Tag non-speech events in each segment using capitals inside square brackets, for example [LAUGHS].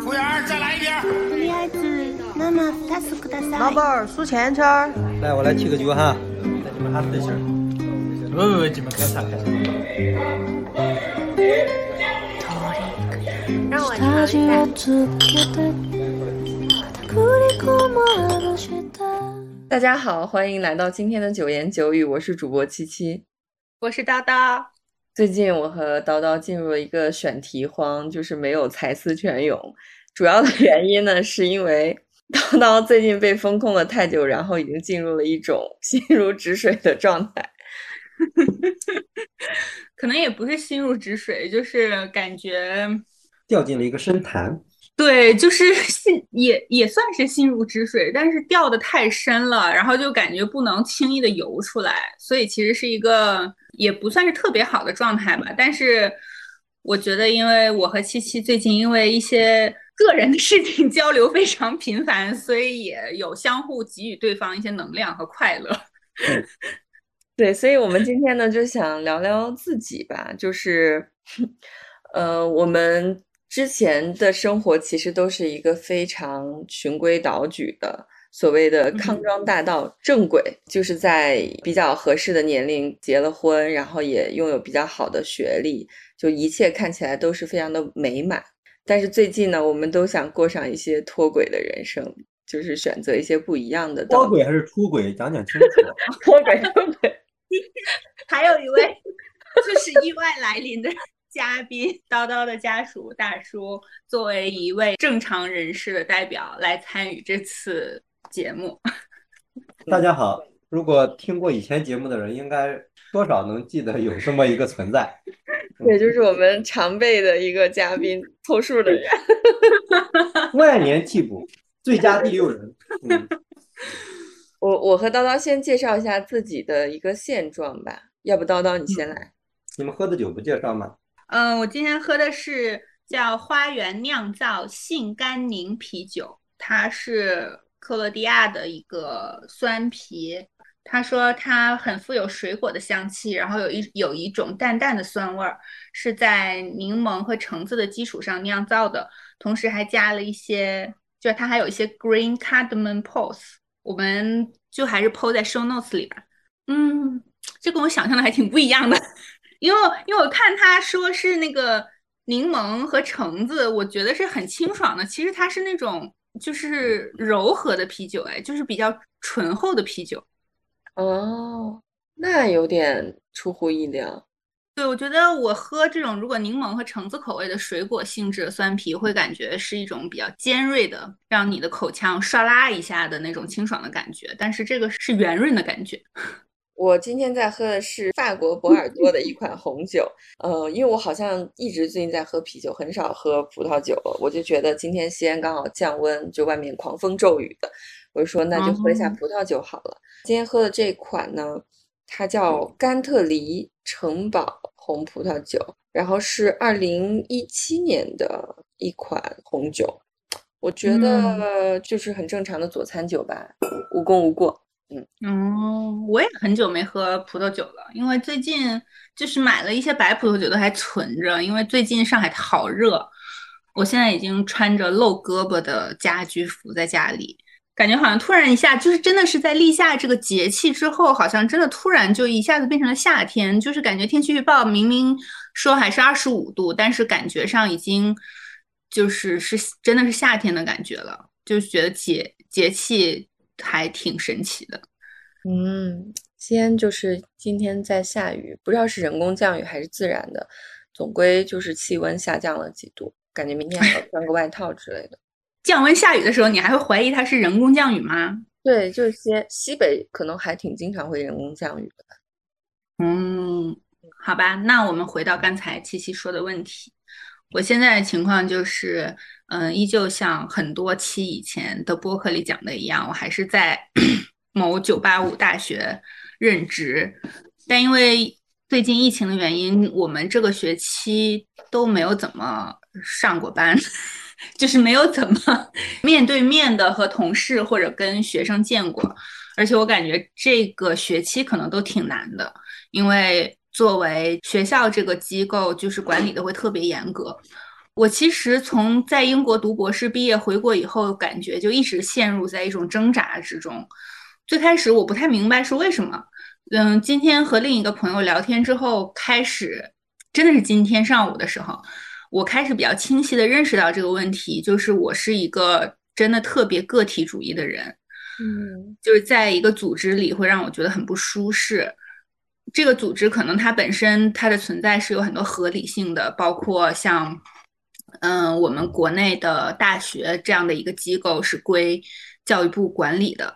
服务员，再来一瓶。とりあえず生2つください老板儿数钱圈儿。来，我来提个酒哈。那你们还对气儿？不不不，你们干啥干啥？让我尝一下。大家好，欢迎来到今天的九言九语，我是主播七七。我是叨叨。 最近我和叨叨进入了一个选题荒，就是没有才思泉涌。主要的原因呢，是因为 [LAUGHS] 叨叨最近被封控了太久，然后已经进入了一种 [LAUGHS] 心如止水的状态。[LAUGHS] 可能也不是心如止水，就是感觉掉进了一个深潭。对，就是心也也算是心如止水，但是掉的太深了，然后就感觉不能轻易的游出来，所以其实是一个也不算是特别好的状态吧。但是我觉得，因为我和七七最近因为一些个人的事情 [LAUGHS] 交流非常频繁，所以也有相互给予对方一些能量和快乐。[LAUGHS] 对，所以我们今天呢就想聊聊自己吧，就是呃我们。之前的生活其实都是一个非常循规蹈矩的，所谓的康庄大道正轨，就是在比较合适的年龄结了婚，然后也拥有比较好的学历，就一切看起来都是非常的美满。但是最近呢，我们都想过上一些脱轨的人生，就是选择一些不一样的。脱轨还是出轨？讲讲清楚。[LAUGHS] 脱轨，脱轨。[LAUGHS] 还有一位就是意外来临的。嘉宾叨叨的家属大叔作为一位正常人士的代表来参与这次节目。大家好，如果听过以前节目的人，应该多少能记得有这么一个存在。[LAUGHS] 对，就是我们常备的一个嘉宾，凑数的人。[LAUGHS] 万年替补，最佳第六人。[LAUGHS] 我我和叨叨先介绍一下自己的一个现状吧，要不叨叨你先来。你们喝的酒不介绍吗？嗯，我今天喝的是叫花园酿造杏甘宁啤酒，它是克罗地亚的一个酸啤。他说它很富有水果的香气，然后有一有一种淡淡的酸味儿，是在柠檬和橙子的基础上酿造的，同时还加了一些，就它还有一些 green cardamom pulse，我们就还是 po 在 show notes 里吧。嗯，这跟我想象的还挺不一样的。因为因为我看他说是那个柠檬和橙子，我觉得是很清爽的。其实它是那种就是柔和的啤酒，哎，就是比较醇厚的啤酒。哦，那有点出乎意料。对，我觉得我喝这种如果柠檬和橙子口味的水果性质的酸啤，会感觉是一种比较尖锐的，让你的口腔唰啦一下的那种清爽的感觉。但是这个是圆润的感觉。我今天在喝的是法国博尔多的一款红酒，呃，因为我好像一直最近在喝啤酒，很少喝葡萄酒了，我就觉得今天西安刚好降温，就外面狂风骤雨的，我就说那就喝一下葡萄酒好了。今天喝的这款呢，它叫甘特黎城堡红葡萄酒，然后是二零一七年的一款红酒，我觉得就是很正常的佐餐酒吧，无功无过。嗯，我也很久没喝葡萄酒了，因为最近就是买了一些白葡萄酒都还存着，因为最近上海好热，我现在已经穿着露胳膊的家居服在家里，感觉好像突然一下就是真的是在立夏这个节气之后，好像真的突然就一下子变成了夏天，就是感觉天气预报明明说还是二十五度，但是感觉上已经就是是真的是夏天的感觉了，就觉得节节气。还挺神奇的，嗯，西安就是今天在下雨，不知道是人工降雨还是自然的，总归就是气温下降了几度，感觉明天还要穿个外套之类的。[LAUGHS] 降温下雨的时候，你还会怀疑它是人工降雨吗？对，就是些西北可能还挺经常会人工降雨的。嗯，好吧，那我们回到刚才七七说的问题，我现在的情况就是。嗯，依旧像很多期以前的播客里讲的一样，我还是在 [CLEARS THROAT] 某九八五大学任职，但因为最近疫情的原因，我们这个学期都没有怎么上过班，[LAUGHS] 就是没有怎么 [LAUGHS] 面对面的和同事或者跟学生见过，而且我感觉这个学期可能都挺难的，因为。作为学校这个机构，就是管理的会特别严格。我其实从在英国读博士毕业回国以后，感觉就一直陷入在一种挣扎之中。最开始我不太明白是为什么。嗯，今天和另一个朋友聊天之后，开始真的是今天上午的时候，我开始比较清晰的认识到这个问题，就是我是一个真的特别个体主义的人。嗯，就是在一个组织里会让我觉得很不舒适。这个组织可能它本身它的存在是有很多合理性的，包括像，嗯，我们国内的大学这样的一个机构是归教育部管理的，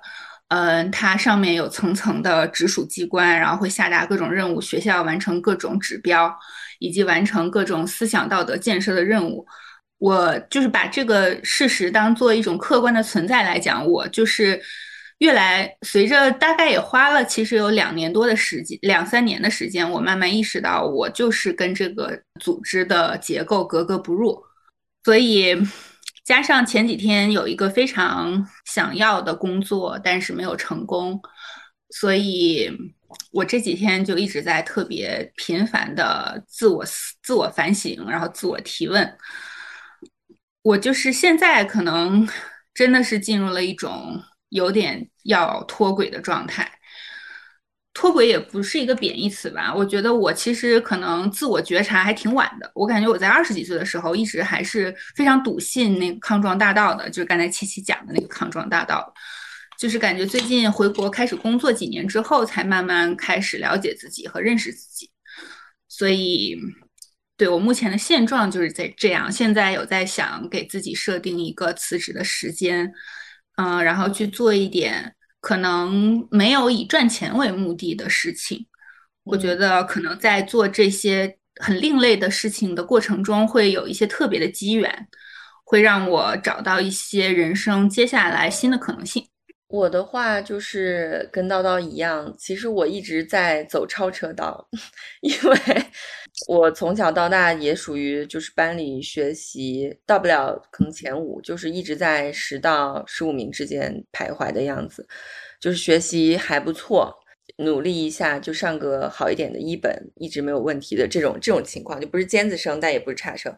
嗯，它上面有层层的直属机关，然后会下达各种任务，学校完成各种指标，以及完成各种思想道德建设的任务。我就是把这个事实当做一种客观的存在来讲，我就是。越来，随着大概也花了，其实有两年多的时间，两三年的时间，我慢慢意识到，我就是跟这个组织的结构格格不入。所以，加上前几天有一个非常想要的工作，但是没有成功，所以我这几天就一直在特别频繁的自我自我反省，然后自我提问。我就是现在可能真的是进入了一种。有点要脱轨的状态，脱轨也不是一个贬义词吧？我觉得我其实可能自我觉察还挺晚的。我感觉我在二十几岁的时候，一直还是非常笃信那个康庄大道的，就是刚才七七讲的那个康庄大道。就是感觉最近回国开始工作几年之后，才慢慢开始了解自己和认识自己。所以，对我目前的现状就是在这样。现在有在想给自己设定一个辞职的时间。嗯，然后去做一点可能没有以赚钱为目的的事情。我觉得可能在做这些很另类的事情的过程中，会有一些特别的机缘，会让我找到一些人生接下来新的可能性。我的话就是跟叨叨一样，其实我一直在走超车道，[LAUGHS] 因为。我从小到大也属于就是班里学习到不了可能前五，就是一直在十到十五名之间徘徊的样子，就是学习还不错，努力一下就上个好一点的一本，一直没有问题的这种这种情况，就不是尖子生，但也不是差生。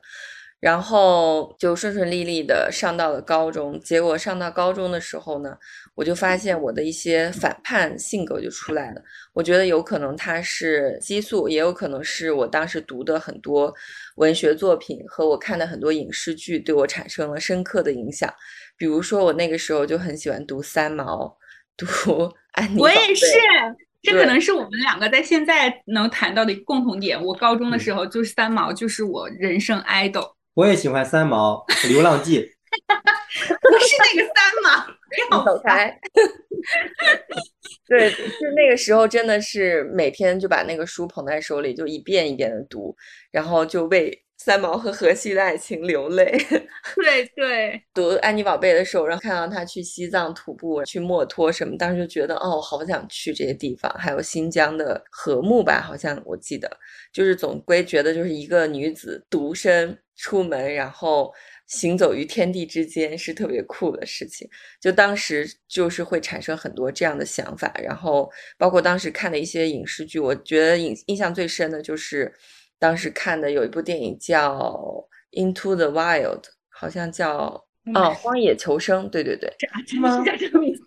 然后就顺顺利利的上到了高中，结果上到高中的时候呢，我就发现我的一些反叛性格就出来了。我觉得有可能它是激素，也有可能是我当时读的很多文学作品和我看的很多影视剧对我产生了深刻的影响。比如说我那个时候就很喜欢读三毛，读 [LAUGHS] 安妮。我也是，这可能是我们两个在现在能谈到的一个共同点。我高中的时候就是三毛，就是我人生 idol。我也喜欢三毛《流浪记》，[LAUGHS] 不是那个三毛，[LAUGHS] 你走开。[LAUGHS] 对，就那个时候真的是每天就把那个书捧在手里，就一遍一遍的读，然后就为三毛和荷西的爱情流泪。对对，读安妮宝贝的时候，然后看到他去西藏徒步、去墨脱什么，当时就觉得哦，好想去这些地方。还有新疆的禾木吧，好像我记得，就是总归觉得就是一个女子独身。出门，然后行走于天地之间是特别酷的事情。就当时就是会产生很多这样的想法，然后包括当时看的一些影视剧，我觉得印印象最深的就是当时看的有一部电影叫《Into the Wild》，好像叫哦《荒野求生》。对对对，是吗？叫这个名字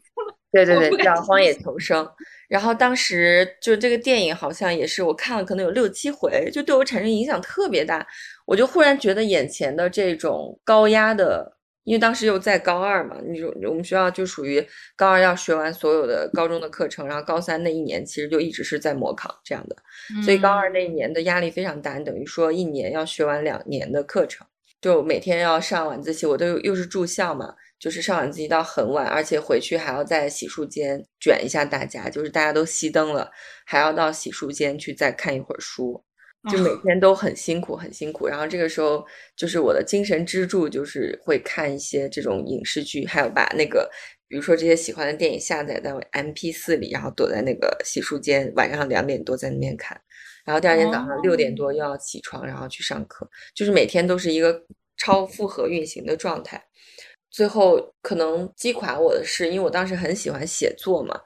对对对，叫《荒野求生》。然后当时就这个电影好像也是我看了可能有六七回，就对我产生影响特别大。我就忽然觉得眼前的这种高压的，因为当时又在高二嘛，你说我们学校就属于高二要学完所有的高中的课程，然后高三那一年其实就一直是在模考这样的，所以高二那一年的压力非常大，等于说一年要学完两年的课程，就每天要上晚自习，我都又是住校嘛。就是上晚自习到很晚，而且回去还要在洗漱间卷一下大家，就是大家都熄灯了，还要到洗漱间去再看一会儿书，就每天都很辛苦，很辛苦。然后这个时候，就是我的精神支柱就是会看一些这种影视剧，还有把那个，比如说这些喜欢的电影下载在 M P 四里，然后躲在那个洗漱间，晚上两点多在那边看，然后第二天早上六点多又要起床，然后去上课，就是每天都是一个超负荷运行的状态。最后可能击垮我的是，因为我当时很喜欢写作嘛，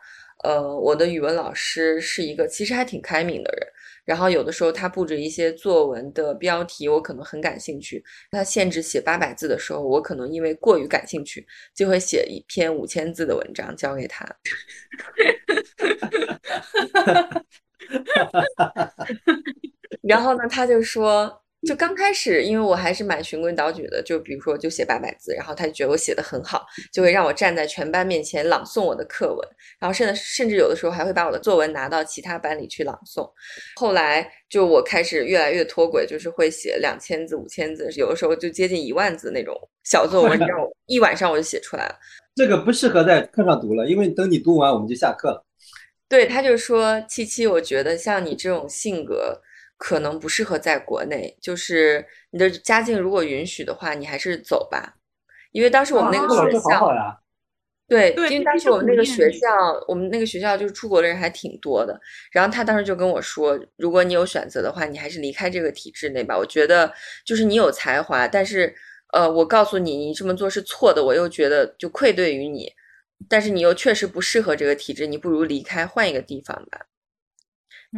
呃，我的语文老师是一个其实还挺开明的人，然后有的时候他布置一些作文的标题，我可能很感兴趣。他限制写八百字的时候，我可能因为过于感兴趣，就会写一篇五千字的文章交给他。[LAUGHS] 然后呢，他就说。就刚开始，因为我还是蛮循规蹈矩的，就比如说就写八百字，然后他就觉得我写的很好，就会让我站在全班面前朗诵我的课文，然后甚至甚至有的时候还会把我的作文拿到其他班里去朗诵。后来就我开始越来越脱轨，就是会写两千字、五千字，有的时候就接近一万字那种小作文，你让我 [LAUGHS] 一晚上我就写出来了。这个不适合在课上读了，因为等你读完我们就下课了。对，他就说七七，我觉得像你这种性格。可能不适合在国内，就是你的家境如果允许的话，你还是走吧。因为当时我们那个学校，对，因为当时我们那个学校，我们那个学校就是出国的人还挺多的。然后他当时就跟我说，如果你有选择的话，你还是离开这个体制内吧。我觉得就是你有才华，但是呃，我告诉你，你这么做是错的。我又觉得就愧对于你，但是你又确实不适合这个体制，你不如离开，换一个地方吧。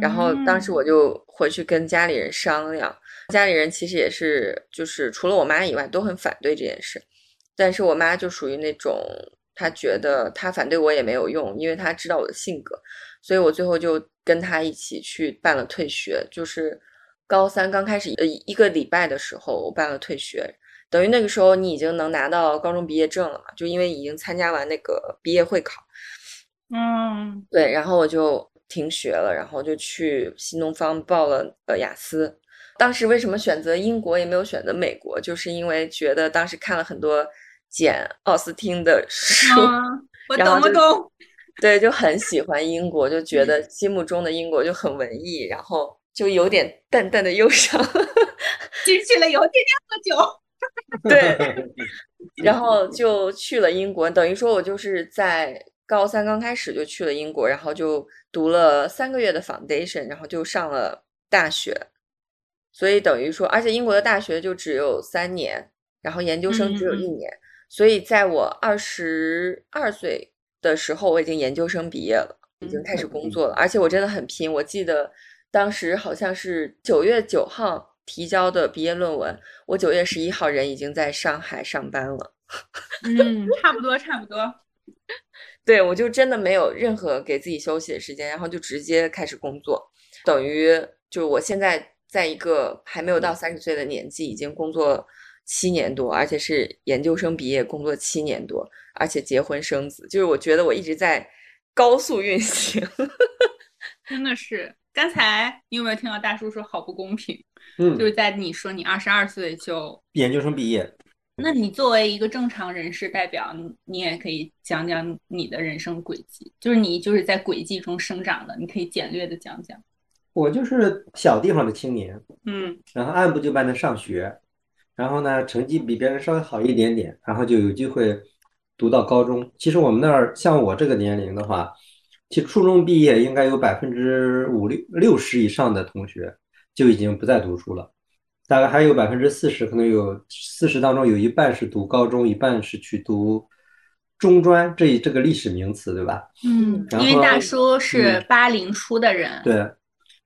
然后当时我就回去跟家里人商量，家里人其实也是，就是除了我妈以外都很反对这件事，但是我妈就属于那种，她觉得她反对我也没有用，因为她知道我的性格，所以我最后就跟她一起去办了退学，就是高三刚开始呃一个礼拜的时候，我办了退学，等于那个时候你已经能拿到高中毕业证了嘛，就因为已经参加完那个毕业会考，嗯，对，然后我就。停学了，然后就去新东方报了呃雅思。当时为什么选择英国也没有选择美国？就是因为觉得当时看了很多简奥斯汀的书，我懂不懂？对，就很喜欢英国，就觉得心目中的英国就很文艺，然后就有点淡淡的忧伤，[LAUGHS] 进去了以后天天喝酒。[LAUGHS] 对，[LAUGHS] 然后就去了英国，等于说我就是在。高三刚开始就去了英国，然后就读了三个月的 foundation，然后就上了大学。所以等于说，而且英国的大学就只有三年，然后研究生只有一年。所以在我二十二岁的时候，我已经研究生毕业了，已经开始工作了。而且我真的很拼，我记得当时好像是九月九号提交的毕业论文，我九月十一号人已经在上海上班了。[LAUGHS] 嗯，差不多，差不多。对，我就真的没有任何给自己休息的时间，然后就直接开始工作，等于就是我现在在一个还没有到三十岁的年纪，已经工作七年多，而且是研究生毕业，工作七年多，而且结婚生子，就是我觉得我一直在高速运行，[LAUGHS] 真的是。刚才你有没有听到大叔说好不公平？嗯，就是在你说你二十二岁就研究生毕业。那你作为一个正常人士代表，你你也可以讲讲你的人生轨迹，就是你就是在轨迹中生长的，你可以简略的讲讲。我就是小地方的青年，嗯，然后按部就班的上学，然后呢成绩比别人稍微好一点点，然后就有机会读到高中。其实我们那儿像我这个年龄的话，其实初中毕业应该有百分之五六六十以上的同学就已经不再读书了。大概还有百分之四十，可能有四十当中有一半是读高中，一半是去读中专，这这个历史名词，对吧？嗯，因为大叔是八零初的人。对，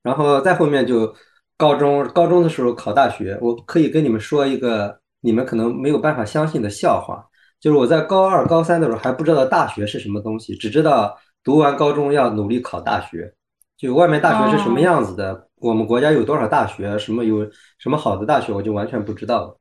然后再后面就高中，高中的时候考大学，我可以跟你们说一个你们可能没有办法相信的笑话，就是我在高二、高三的时候还不知道大学是什么东西，只知道读完高中要努力考大学，就外面大学是什么样子的。我们国家有多少大学？什么有什么好的大学？我就完全不知道了。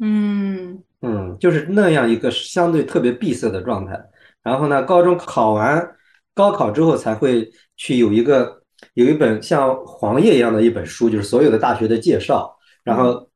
嗯嗯，就是那样一个相对特别闭塞的状态。然后呢，高中考完高考之后，才会去有一个有一本像黄页一样的一本书，就是所有的大学的介绍。然后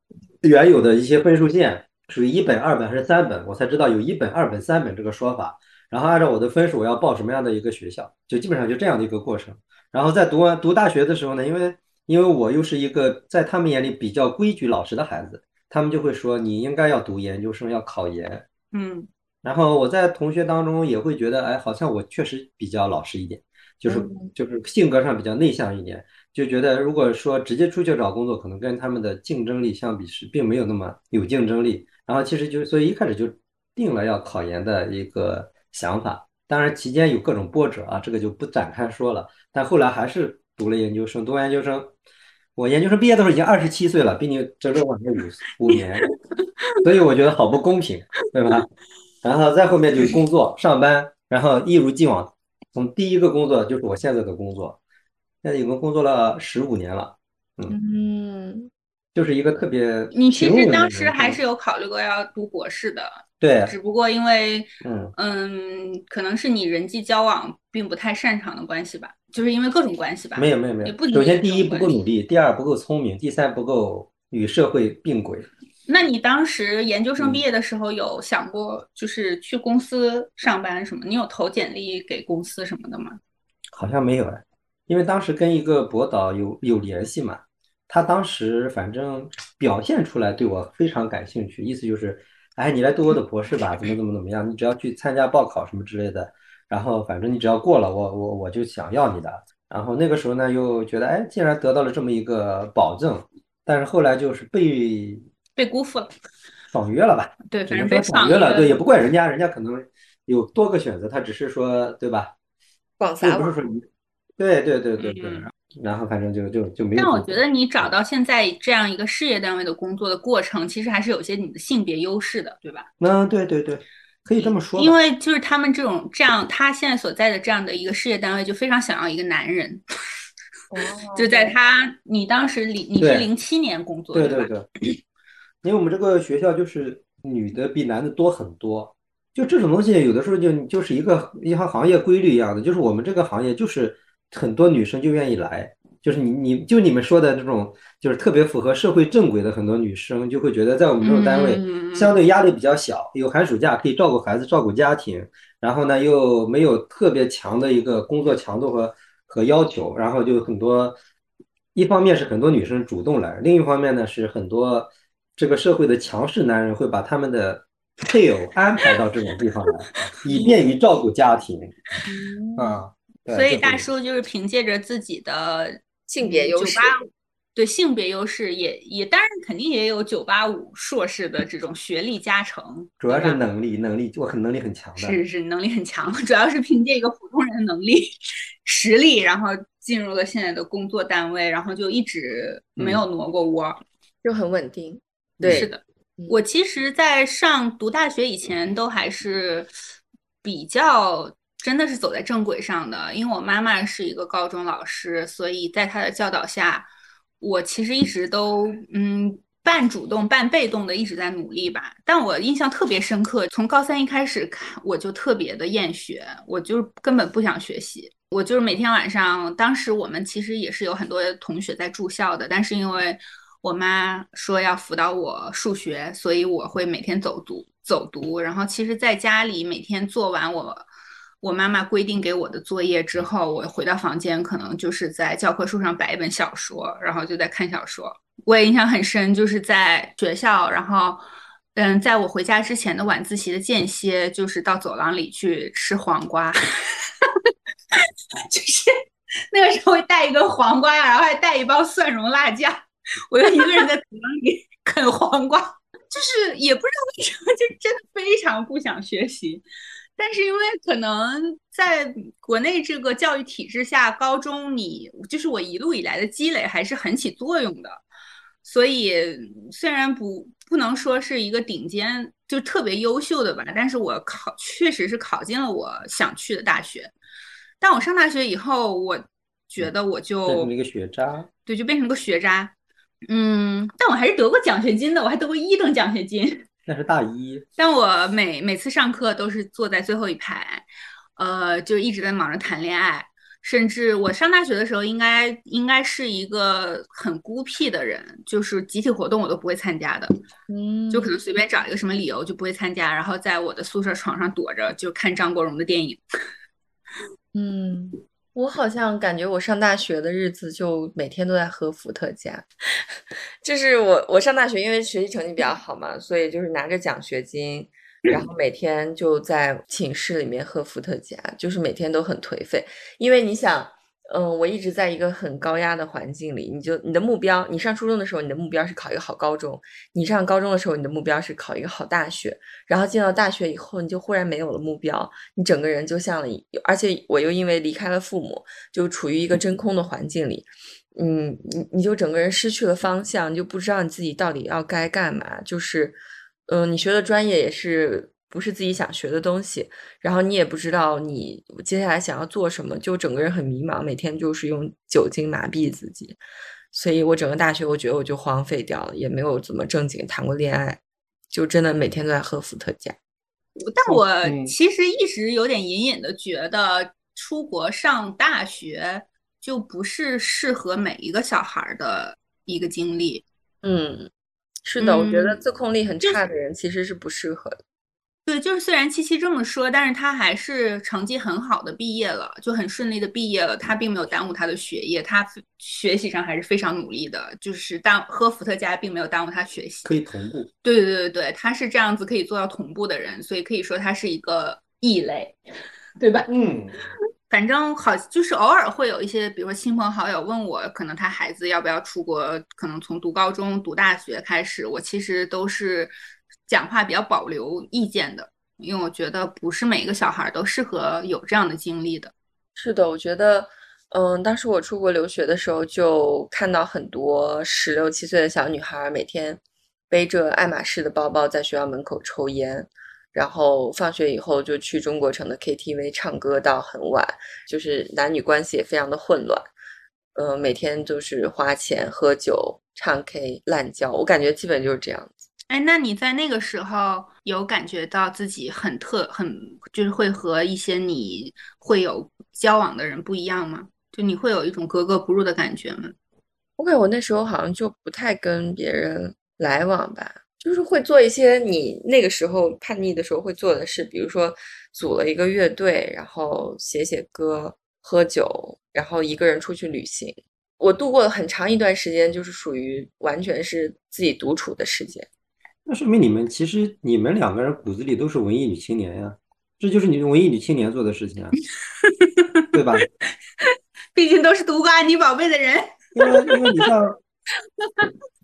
原有的一些分数线属于一本、二本还是三本，我才知道有一本、二本、三本这个说法。然后按照我的分数，我要报什么样的一个学校，就基本上就这样的一个过程。然后在读完读大学的时候呢，因为因为我又是一个在他们眼里比较规矩老实的孩子，他们就会说你应该要读研究生，要考研。嗯，然后我在同学当中也会觉得，哎，好像我确实比较老实一点，就是就是性格上比较内向一点，就觉得如果说直接出去找工作，可能跟他们的竞争力相比是并没有那么有竞争力。然后其实就所以一开始就定了要考研的一个想法，当然期间有各种波折啊，这个就不展开说了。但后来还是。读了研究生，读完研究生，我研究生毕业的时候已经二十七岁了，比你整整晚了五五年，所以我觉得好不公平，对吧？然后再后面就工作上班，然后一如既往，从第一个工作就是我现在的工作，现在已经工作了十五年了，嗯，就是一个特别你其实当时还是有考虑过要读博士的，对，只不过因为嗯嗯，可能是你人际交往并不太擅长的关系吧，就是因为各种关系吧。没有没有没有首先第一不够努力，第二不够聪明，第三不够与社会并轨。那你当时研究生嗯毕业的时候有想过，就是去公司上班什么？你有投简历给公司什么的吗？好像没有哎，因为当时跟一个博导有有联系嘛，他当时反正表现出来对我非常感兴趣，意思就是，哎，你来读我的博士吧，怎么怎么怎么样，你只要去参加报考什么之类的，然后反正你只要过了，我我我就想要你的。然后那个时候呢，又觉得，哎，既然得到了这么一个保证，但是后来就是被被辜负了。爽约了吧？对，反正被爽约了，对，也不怪人家，人家可能有多个选择，他只是说，对吧？广又撒网。不是说一，对对对对对，嗯然后反正就就就没有但我觉得你找到现在这样一个事业单位的工作的过程，其实还是有些你的性别优势的，对吧？嗯，对对对，可以这么说。因为就是他们这种这样，他现在所在的这样的一个事业单位，就非常想要一个男人。[LAUGHS] 就在他你当时零你是对零七年工作的？对对对，因为我们这个学校就是女的比男的多很多，就这种东西有的时候就就是一个一行行业规律一样的，就是我们这个行业就是很多女生就愿意来，就是你你就你们说的这种，就是特别符合社会正轨的很多女生就会觉得在我们这种单位嗯相对压力比较小，有寒暑假可以照顾孩子、照顾家庭，然后呢又没有特别强的一个工作强度和和要求，然后就很多，一方面是很多女生主动来，另一方面呢是很多这个社会的强势男人会把他们的配偶安排到这种地方来，以便于照顾家庭。啊。对所以大叔就是凭借着自己的性别优势对性别优势也也当然肯定也有九八五硕士的这种学历加成，主要是能力，能力我很能力很强的。是是能力很强，[LAUGHS] 主要是凭借一个普通人的能力、实力，然后进入了现在的工作单位，然后就一直没有挪过窝。就很稳定。对，是的嗯，我其实，在上读大学以前，都还是比较真的是走在正轨上的，因为我妈妈是一个高中老师，所以在她的教导下，我其实一直都嗯。半主动半被动的一直在努力吧，但我印象特别深刻，从高三一开始看我就特别的厌学，我就是根本不想学习，我就是每天晚上，当时我们其实也是有很多同学在住校的，但是因为我妈说要辅导我数学，所以我会每天走读走读。然后其实在家里每天做完我我妈妈规定给我的作业之后，我回到房间可能就是在教科书上摆一本小说，然后就在看小说。我也印象很深，就是在学校，然后。嗯，在我回家之前的晚自习的间歇，就是到走廊里去吃黄瓜，[LAUGHS] 就是那个时候会带一根黄瓜呀，然后还带一包蒜蓉辣酱，我就一个人在走廊里啃黄瓜，[LAUGHS] 就是也不知道为什么，就真的非常不想学习。但是因为可能在国内这个教育体制下，高中你就是我一路以来的积累还是很起作用的，所以虽然不不能说是一个顶尖就特别优秀的吧，但是我考确实是考进了我想去的大学。但我上大学以后，我觉得我就变成了一个学渣。对，就变成个学渣。嗯，但我还是得过奖学金的，我还得过一等奖学金。那是大一，但我每每次上课都是坐在最后一排，呃，就一直在忙着谈恋爱。甚至我上大学的时候，应该应该是一个很孤僻的人，就是集体活动我都不会参加的，嗯，就可能随便找一个什么理由就不会参加，然后在我的宿舍床上躲着，就看张国荣的电影。[LAUGHS] 嗯，我好像感觉我上大学的日子就每天都在喝伏特加，[LAUGHS] 就是我我上大学因为学习成绩比较好嘛，所以就是拿着奖学金，然后每天就在寝室里面喝伏特加，就是每天都很颓废，因为你想。嗯，我一直在一个很高压的环境里，你就你的目标，你上初中的时候，你的目标是考一个好高中；你上高中的时候，你的目标是考一个好大学。然后进到大学以后，你就忽然没有了目标，你整个人就像了，而且我又因为离开了父母，就处于一个真空的环境里，嗯，你你就整个人失去了方向，就不知道你自己到底要该干嘛。就是，嗯，你学的专业也是不是自己想学的东西，然后你也不知道你接下来想要做什么，就整个人很迷茫，每天就是用酒精麻痹自己。所以我整个大学，我觉得我就荒废掉了，也没有怎么正经谈过恋爱，就真的每天都在喝伏特加。但我其实一直有点隐隐的觉得，出国上大学就不是适合每一个小孩的一个经历。嗯，是的，我觉得自控力很差的人其实是不适合的。对，就是虽然七七这么说，但是他还是成绩很好的毕业了，就很顺利的毕业了。他并没有耽误他的学业，他学习上还是非常努力的。就是耽喝伏特加并没有耽误他学习，可以同步。对对对对对，他是这样子可以做到同步的人，所以可以说他是一个异类，对吧？嗯，反正好，就是偶尔会有一些，比如说亲朋好友问我，可能他孩子要不要出国，可能从读高中、读大学开始，我其实都是。讲话比较保留意见的，因为我觉得不是每个小孩都适合有这样的经历的。是的，我觉得，嗯，当时我出国留学的时候，就看到很多十六七岁的小女孩每天背着爱马仕的包包在学校门口抽烟，然后放学以后就去中国城的 KTV 唱歌到很晚，就是男女关系也非常的混乱，嗯，每天就是花钱喝酒唱 K 滥交，我感觉基本就是这样。哎，那你在那个时候有感觉到自己很特很，就是会和一些你会有交往的人不一样吗？就你会有一种格格不入的感觉吗？我感觉我那时候好像就不太跟别人来往吧，就是会做一些你那个时候叛逆的时候会做的事，比如说组了一个乐队，然后写写歌、喝酒，然后一个人出去旅行。我度过了很长一段时间，就是属于完全是自己独处的时间。那说明你们其实你们两个人骨子里都是文艺女青年呀，这就是你文艺女青年做的事情啊，[LAUGHS] 对吧？毕竟都是读过安妮宝贝的人。因为因为你像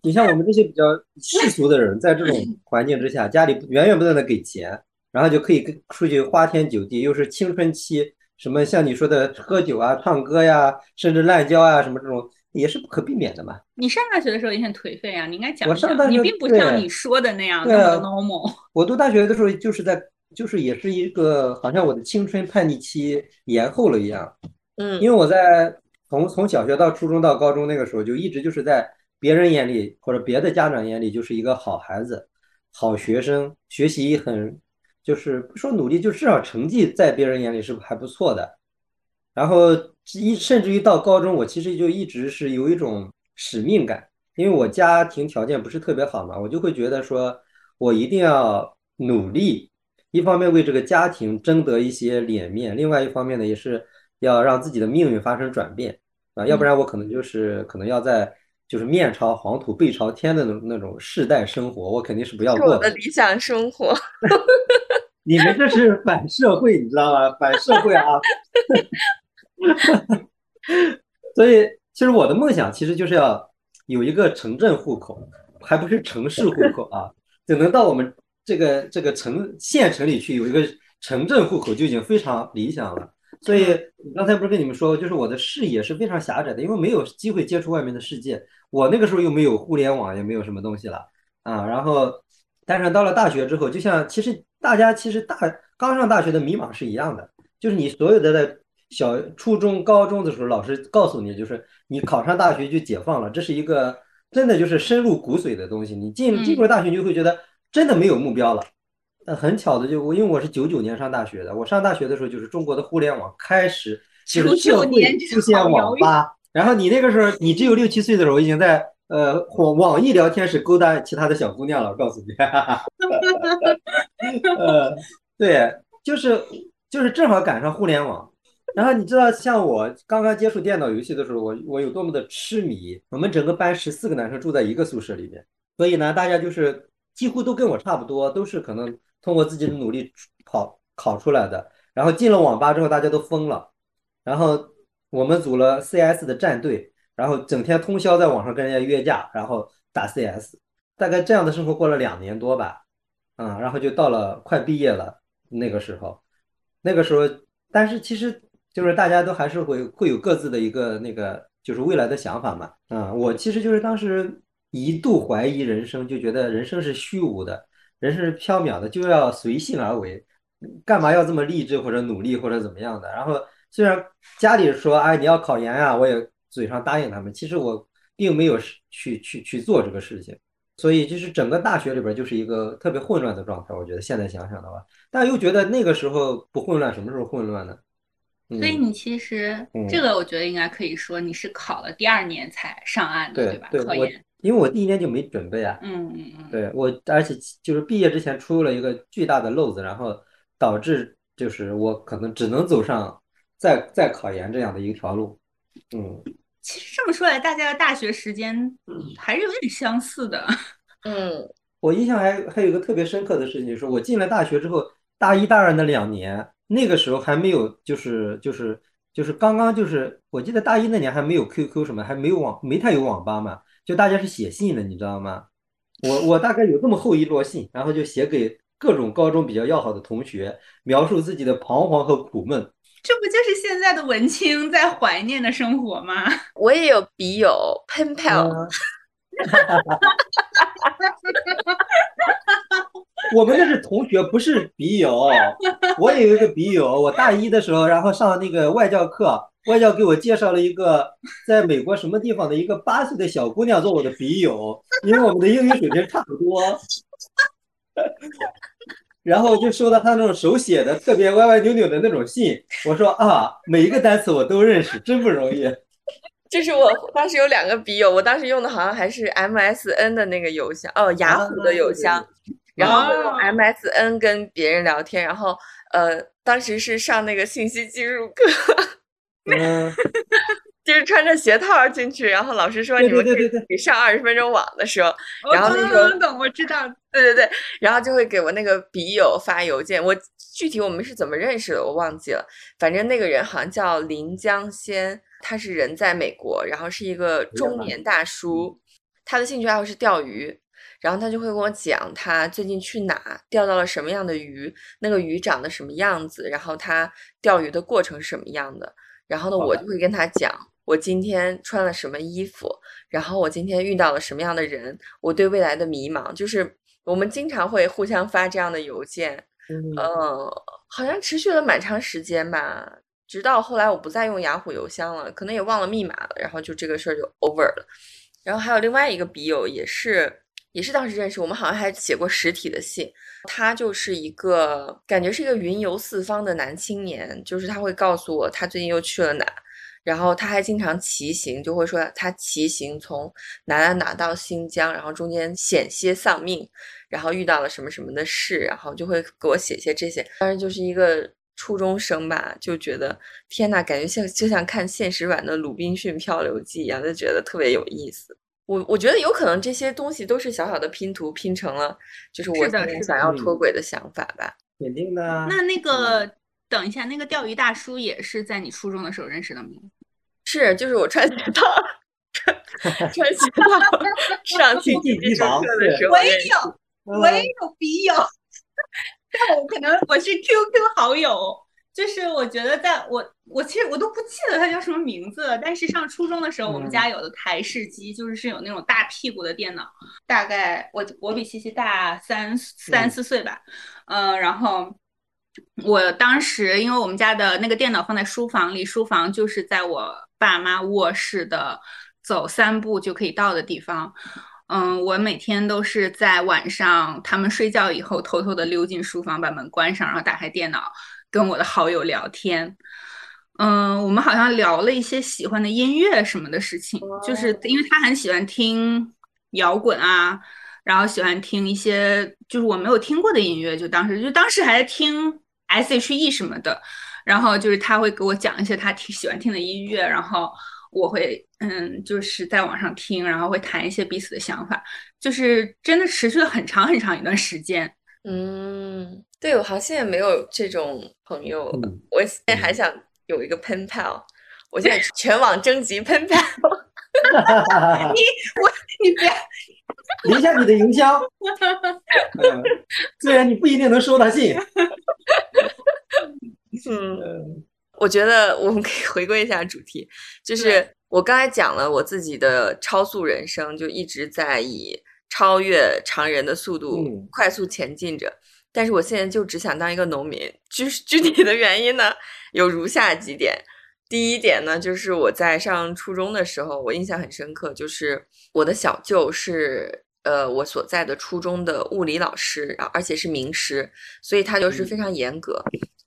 你像我们这些比较世俗的人，在这种环境之下，家里源源不断的给钱，然后就可以跟出去花天酒地，又是青春期，什么像你说的喝酒啊、唱歌呀，甚至滥交啊，什么这种。也是不可避免的嘛。你上大学的时候也很颓废啊，你应该讲一讲。你并不像你说的那样那么 normal。我读大学的时候就是在，就是也是一个好像我的青春叛逆期延后了一样。嗯。因为我在从从小学到初中到高中那个时候，就一直就是在别人眼里或者别的家长眼里就是一个好孩子、好学生，学习很就是不说努力，就至少成绩在别人眼里是还不错的。然后。一甚至于到高中，我其实就一直是有一种使命感，因为我家庭条件不是特别好嘛，我就会觉得说，我一定要努力，一方面为这个家庭争得一些脸面，另外一方面呢，也是要让自己的命运发生转变啊，要不然我可能就是可能要在就是面朝黄土背朝天的那那种世代生活，我肯定是不要过的。我的理想生活，[LAUGHS] 你们这是反社会，你知道吗？反社会啊！[LAUGHS] [LAUGHS] 所以，其实我的梦想其实就是要有一个城镇户口，还不是城市户口啊，就能到我们这个这个城县城里去有一个城镇户口就已经非常理想了。所以，刚才不是跟你们说，就是我的视野是非常狭窄的，因为没有机会接触外面的世界。我那个时候又没有互联网，也没有什么东西了啊。然后，但是到了大学之后，就像其实大家其实大刚上大学的迷茫是一样的，就是你所有的的。小初中、高中的时候，老师告诉你，就是你考上大学就解放了，这是一个真的就是深入骨髓的东西。你进进入大学，你就会觉得真的没有目标了。呃，很巧的，就我因为我是九九年上大学的，我上大学的时候就是中国的互联网开始，就是社会出现网吧。然后你那个时候，你只有六七岁的时候，已经在呃网网易聊天室勾搭其他的小姑娘了。我告诉你，[LAUGHS] 呃，对，就是就是正好赶上互联网。然后你知道，像我刚刚接触电脑游戏的时候，我我有多么的痴迷。我们整个班十四个男生住在一个宿舍里面，所以呢，大家就是几乎都跟我差不多，都是可能通过自己的努力考考出来的。然后进了网吧之后，大家都疯了。然后我们组了 CS 的战队，然后整天通宵在网上跟人家约架，然后打 CS。大概这样的生活过了两年多吧，嗯，然后就到了快毕业了那个时候，那个时候，但是其实。就是大家都还是会会有各自的一个那个，就是未来的想法嘛。啊，我其实就是当时一度怀疑人生，就觉得人生是虚无的，人生是缥缈的，就要随性而为，干嘛要这么励志或者努力或者怎么样的？然后虽然家里说，哎，你要考研啊，我也嘴上答应他们，其实我并没有去去去做这个事情。所以就是整个大学里边就是一个特别混乱的状态，我觉得现在想想的话，但又觉得那个时候不混乱，什么时候混乱呢？所以你其实这个我觉得应该可以说你是考了第二年才上岸的，对吧？对，我因为我第一年就没准备啊，嗯嗯嗯，对我，而且就是毕业之前出了一个巨大的漏子，然后导致就是我可能只能走上再再考研这样的一条路，嗯。其实这么说来，大家的大学时间还是有点相似的。嗯，我印象还还有一个特别深刻的事情，就是我进了大学之后，大一、大二那两年，那个时候还没有，就是就是就是刚刚就是，我记得大一那年还没有 QQ 什么，还没有网，没太有网吧嘛，就大家是写信的，你知道吗？我我大概有这么厚一摞信，然后就写给各种高中比较要好的同学，描述自己的彷徨和苦闷。这不就是现在的文青在怀念的生活吗？[LAUGHS] 我也有笔友，pen pal。[LAUGHS] 我们那是同学，不是笔友。我也有一个笔友，我大一的时候，然后上那个外教课，外教给我介绍了一个在美国什么地方的一个八岁的小姑娘做我的笔友，因为我们的英语水平差不多。然后就收到他那种手写的特别歪歪扭扭的那种信，我说啊，每一个单词我都认识，真不容易。就是我当时有两个笔友，我当时用的好像还是 MSN 的那个邮箱，哦，雅虎的邮箱，然后用 MSN 跟别人聊天，然后呃，当时是上那个信息技术课，嗯。[LAUGHS] 就是穿着鞋套进去，然后老师说你们可以上二十分钟网的时候，然后那个懂我知道，[LAUGHS] 对对对，然后就会给我那个笔友发邮件。我具体我们是怎么认识的，我忘记了。反正那个人好像叫林江先，他是人在美国，然后是一个中年大叔，他的兴趣爱好是钓鱼，然后他就会跟我讲他最近去哪钓到了什么样的鱼，那个鱼长得什么样子，然后他钓鱼的过程是什么样的。然后呢，我就会跟他讲。我今天穿了什么衣服？然后我今天遇到了什么样的人？我对未来的迷茫，就是我们经常会互相发这样的邮件，嗯，好像持续了蛮长时间吧，直到后来我不再用雅虎邮箱了，可能也忘了密码了，然后就这个事儿就 over 了。然后还有另外一个笔友，也是也是当时认识，我们好像还写过实体的信。他就是一个感觉是一个云游四方的男青年，就是他会告诉我他最近又去了哪。然后他还经常骑行，就会说他骑行从哪哪哪到新疆，然后中间险些丧命，然后遇到了什么什么的事，然后就会给我写一些这些。当然就是一个初中生吧，就觉得天呐，感觉像就像看现实版的《鲁滨逊漂流记》一样，就觉得特别有意思。我我觉得有可能这些东西都是小小的拼图拼成了，就是我想要脱轨的想法吧。肯定的。那那个等一下，那个钓鱼大叔也是在你初中的时候认识的吗？是，就是我穿鞋套，穿鞋套 [LAUGHS] 上去地基上课的时候，我也有，我也有笔友，[LAUGHS] 但我可能我是 QQ 好友，就是我觉得在我我其实我都不记得它叫什么名字了，但是上初中的时候，我们家有的台式机，就是是有那种大屁股的电脑，大概我我比西西大三三四岁吧，嗯，然后。我当时因为我们家的那个电脑放在书房里，书房就是在我爸妈卧室的走三步就可以到的地方。嗯，我每天都是在晚上他们睡觉以后，偷偷的溜进书房，把门关上，然后打开电脑，跟我的好友聊天。嗯，我们好像聊了一些喜欢的音乐什么的事情，就是因为他很喜欢听摇滚啊，然后喜欢听一些就是我没有听过的音乐，就当时就当时还在听。S.H.E 什么的，然后就是他会给我讲一些他挺喜欢听的音乐，然后我会嗯，就是在网上听，然后会谈一些彼此的想法，就是真的持续了很长很长一段时间。嗯，对我好像也没有这种朋友，我现在还想有一个 pen pal，我现在全网征集 pen pal。[LAUGHS] 你我你别。留下你的营销，[LAUGHS] 虽然你不一定能收到信。嗯，我觉得我们可以回归一下主题，就是我刚才讲了我自己的超速人生，就一直在以超越常人的速度嗯快速前进着。但是我现在就只想当一个农民。具 [LAUGHS] 具体的原因呢，有如下几点。第一点呢，就是我在上初中的时候，我印象很深刻，就是我的小舅是呃我所在的初中的物理老师，然后而且是名师，所以他就是非常严格。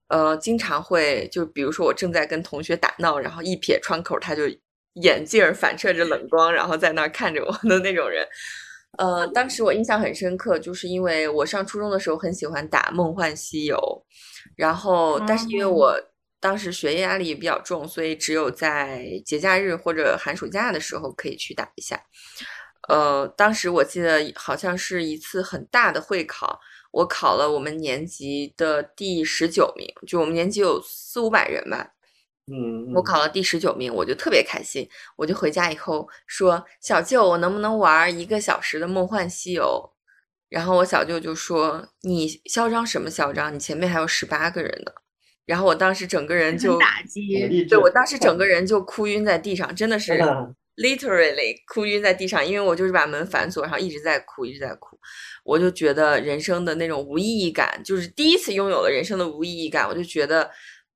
呃，经常会就比如说我正在跟同学打闹，然后一瞥窗口，他就眼镜儿反射着冷光，然后在那儿看着我的那种人。呃，当时我印象很深刻，就是因为我上初中的时候很喜欢打《梦幻西游》，然后但是因为哦我当时学业压力也比较重，所以只有在节假日或者寒暑假的时候可以去打一下。呃，当时我记得好像是一次很大的会考，我考了我们年级的第十九名，就我们年级有四五百人吧，嗯，我考了第十九名，我就特别开心，我就回家以后说：“小舅，我能不能玩一个小时的《梦幻西游》？”然后我小舅就说：“你嚣张什么嚣张？你前面还有十八个人呢。”然后我当时整个人就打击。对我当时整个人就哭晕在地上，真的是啊 literally 哭晕在地上，因为我就是把门反锁，然后一直在哭，一直在哭。我就觉得人生的那种无意义感，就是第一次拥有了人生的无意义感，我就觉得，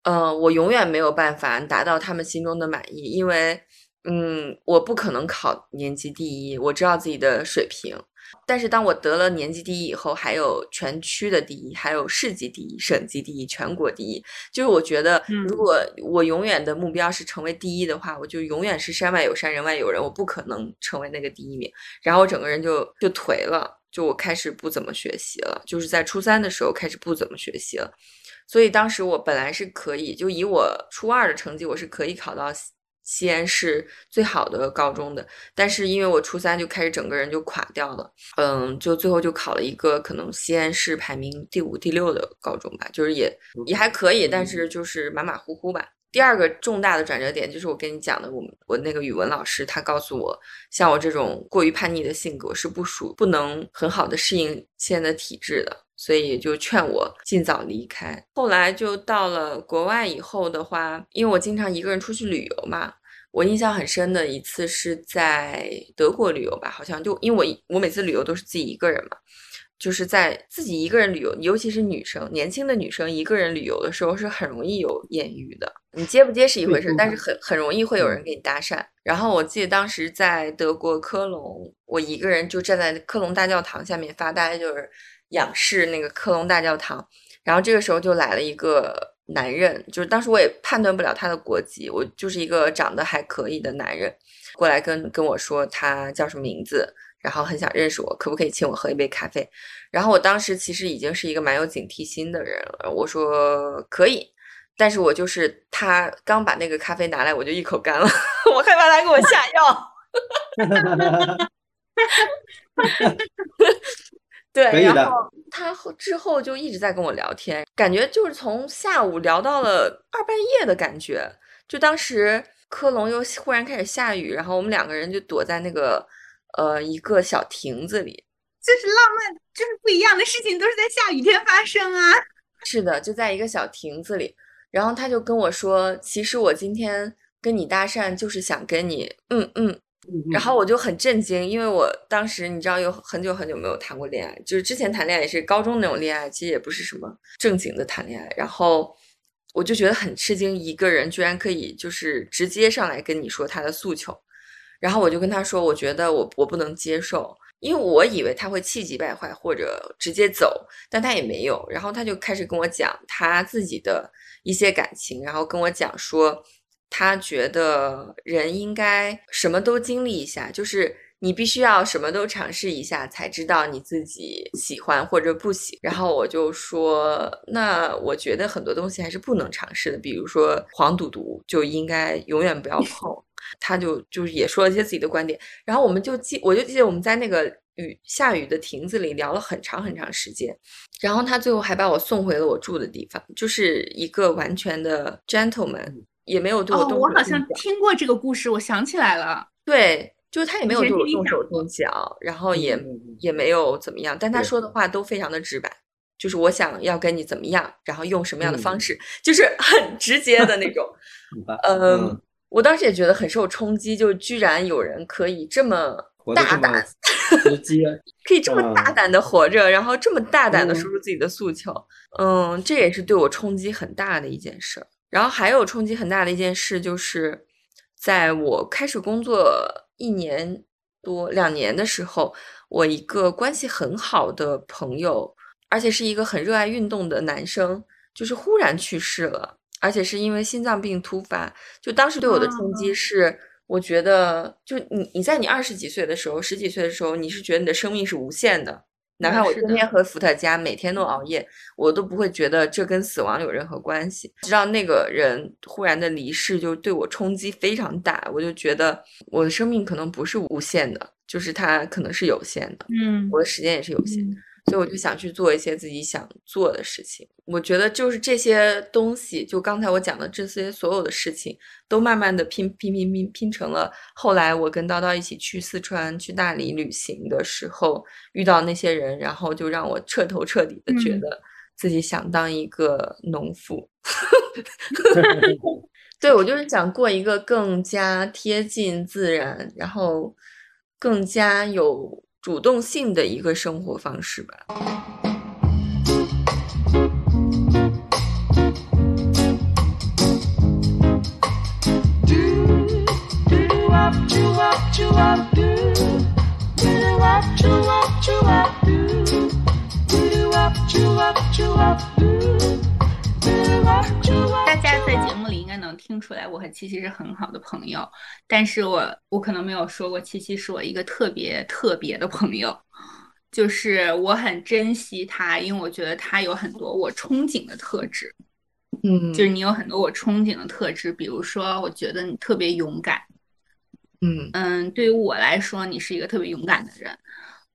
呃，我永远没有办法达到他们心中的满意，因为，嗯，我不可能考年级第一，我知道自己的水平。但是当我得了年级第一以后，还有全区的第一，还有市级第一、省级第一、全国第一。就是我觉得，嗯如果我永远的目标是成为第一的话，我就永远是山外有山，人外有人，我不可能成为那个第一名。然后我整个人就就颓了，就我开始不怎么学习了，就是在初三的时候开始不怎么学习了。所以当时我本来是可以，就以我初二的成绩，我是可以考到西西安市最好的高中的。但是因为我初三就开始整个人就垮掉了，嗯，就最后就考了一个可能西安市排名第五、第六的高中吧，就是也也还可以，但是就是马马虎虎吧。第二个重大的转折点就是我跟你讲的，我们我那个语文老师他告诉我，像我这种过于叛逆的性格是不属不能很好的适应现在的体制的，所以就劝我尽早离开。后来就到了国外以后的话，因为我经常一个人出去旅游嘛，我印象很深的一次是在德国旅游吧，好像就因为我我每次旅游都是自己一个人嘛，就是在自己一个人旅游，尤其是女生，年轻的女生一个人旅游的时候是很容易有艳遇的。你接不接是一回事，但是很很容易会有人给你搭讪。然后我记得当时在德国科隆，我一个人就站在科隆大教堂下面发呆，就是仰视那个科隆大教堂。然后这个时候就来了一个男人，就是当时我也判断不了他的国籍，我就是一个长得还可以的男人，过来跟跟我说他叫什么名字，然后很想认识我，可不可以请我喝一杯咖啡？然后我当时其实已经是一个蛮有警惕心的人了，我说可以，但是我就是他刚把那个咖啡拿来，我就一口干了，[LAUGHS] 我害怕他给我下药。[LAUGHS] 对，然后他后之后就一直在跟我聊天，感觉就是从下午聊到了二半夜的感觉。就当时科隆又忽然开始下雨，然后我们两个人就躲在那个呃一个小亭子里。就是浪漫，就是不一样的事情都是在下雨天发生啊。[LAUGHS] 是的，就在一个小亭子里，然后他就跟我说，其实我今天跟你搭讪就是想跟你，嗯嗯，然后我就很震惊，因为我当时你知道有很久很久没有谈过恋爱，就是之前谈恋爱也是高中那种恋爱，其实也不是什么正经的谈恋爱，然后我就觉得很吃惊，一个人居然可以就是直接上来跟你说他的诉求，然后我就跟他说，我觉得我我不能接受。因为我以为他会气急败坏或者直接走，但他也没有。然后他就开始跟我讲他自己的一些感情，然后跟我讲说，他觉得人应该什么都经历一下，就是你必须要什么都尝试一下，才知道你自己喜欢或者不喜。然后我就说，那我觉得很多东西还是不能尝试的，比如说黄赌毒就应该永远不要碰。[LAUGHS] 他就就是也说了一些自己的观点，然后我们就记，我就记得我们在那个雨下雨的亭子里聊了很长很长时间，然后他最后还把我送回了我住的地方，就是一个完全的 gentleman，也没有对我哦，动我好像听过这个故事，我想起来了。对，就是他也没有对我动手动脚，然后也也没有怎么样，但他说的话都非常的直白。就是我想要跟你怎么样，然后用什么样的方嗯式，就是很直接的那种。[LAUGHS] 嗯，我当时也觉得很受冲击，就居然有人可以这么大胆，直接 [LAUGHS] 可以这么大胆的活着，然后这么大胆的说出自己的诉求。嗯，这也是对我冲击很大的一件事儿。然后还有冲击很大的一件事，就是在我开始工作一年多、两年的时候，我一个关系很好的朋友，而且是一个很热爱运动的男生，就是忽然去世了。而且是因为心脏病突发，就当时对我的冲击是，我觉得就你你在你二十几岁的时候，十几岁的时候，你是觉得你的生命是无限的，哪怕我天天和伏特加，每天都熬夜，我都不会觉得这跟死亡有任何关系。直到那个人忽然的离世，就对我冲击非常大，我就觉得我的生命可能不是无限的，就是它可能是有限的，嗯，我的时间也是有限。所以我就想去做一些自己想做的事情。我觉得就是这些东西，就刚才我讲的这些所有的事情，都慢慢的拼拼拼拼拼成了后来我跟叨叨一起去四川、去大理旅行的时候遇到那些人，然后就让我彻头彻底的觉得自己想当一个农妇。[LAUGHS] 对我就是想过一个更加贴近自然，然后更加有。主动性的一个生活方式吧。能听出来，我和七七是很好的朋友，但是我我可能没有说过，七七是我一个特别特别的朋友，就是我很珍惜他，因为我觉得他有很多我憧憬的特质，嗯，就是你有很多我憧憬的特质，比如说我觉得你特别勇敢，嗯。嗯，对于我来说，你是一个特别勇敢的人，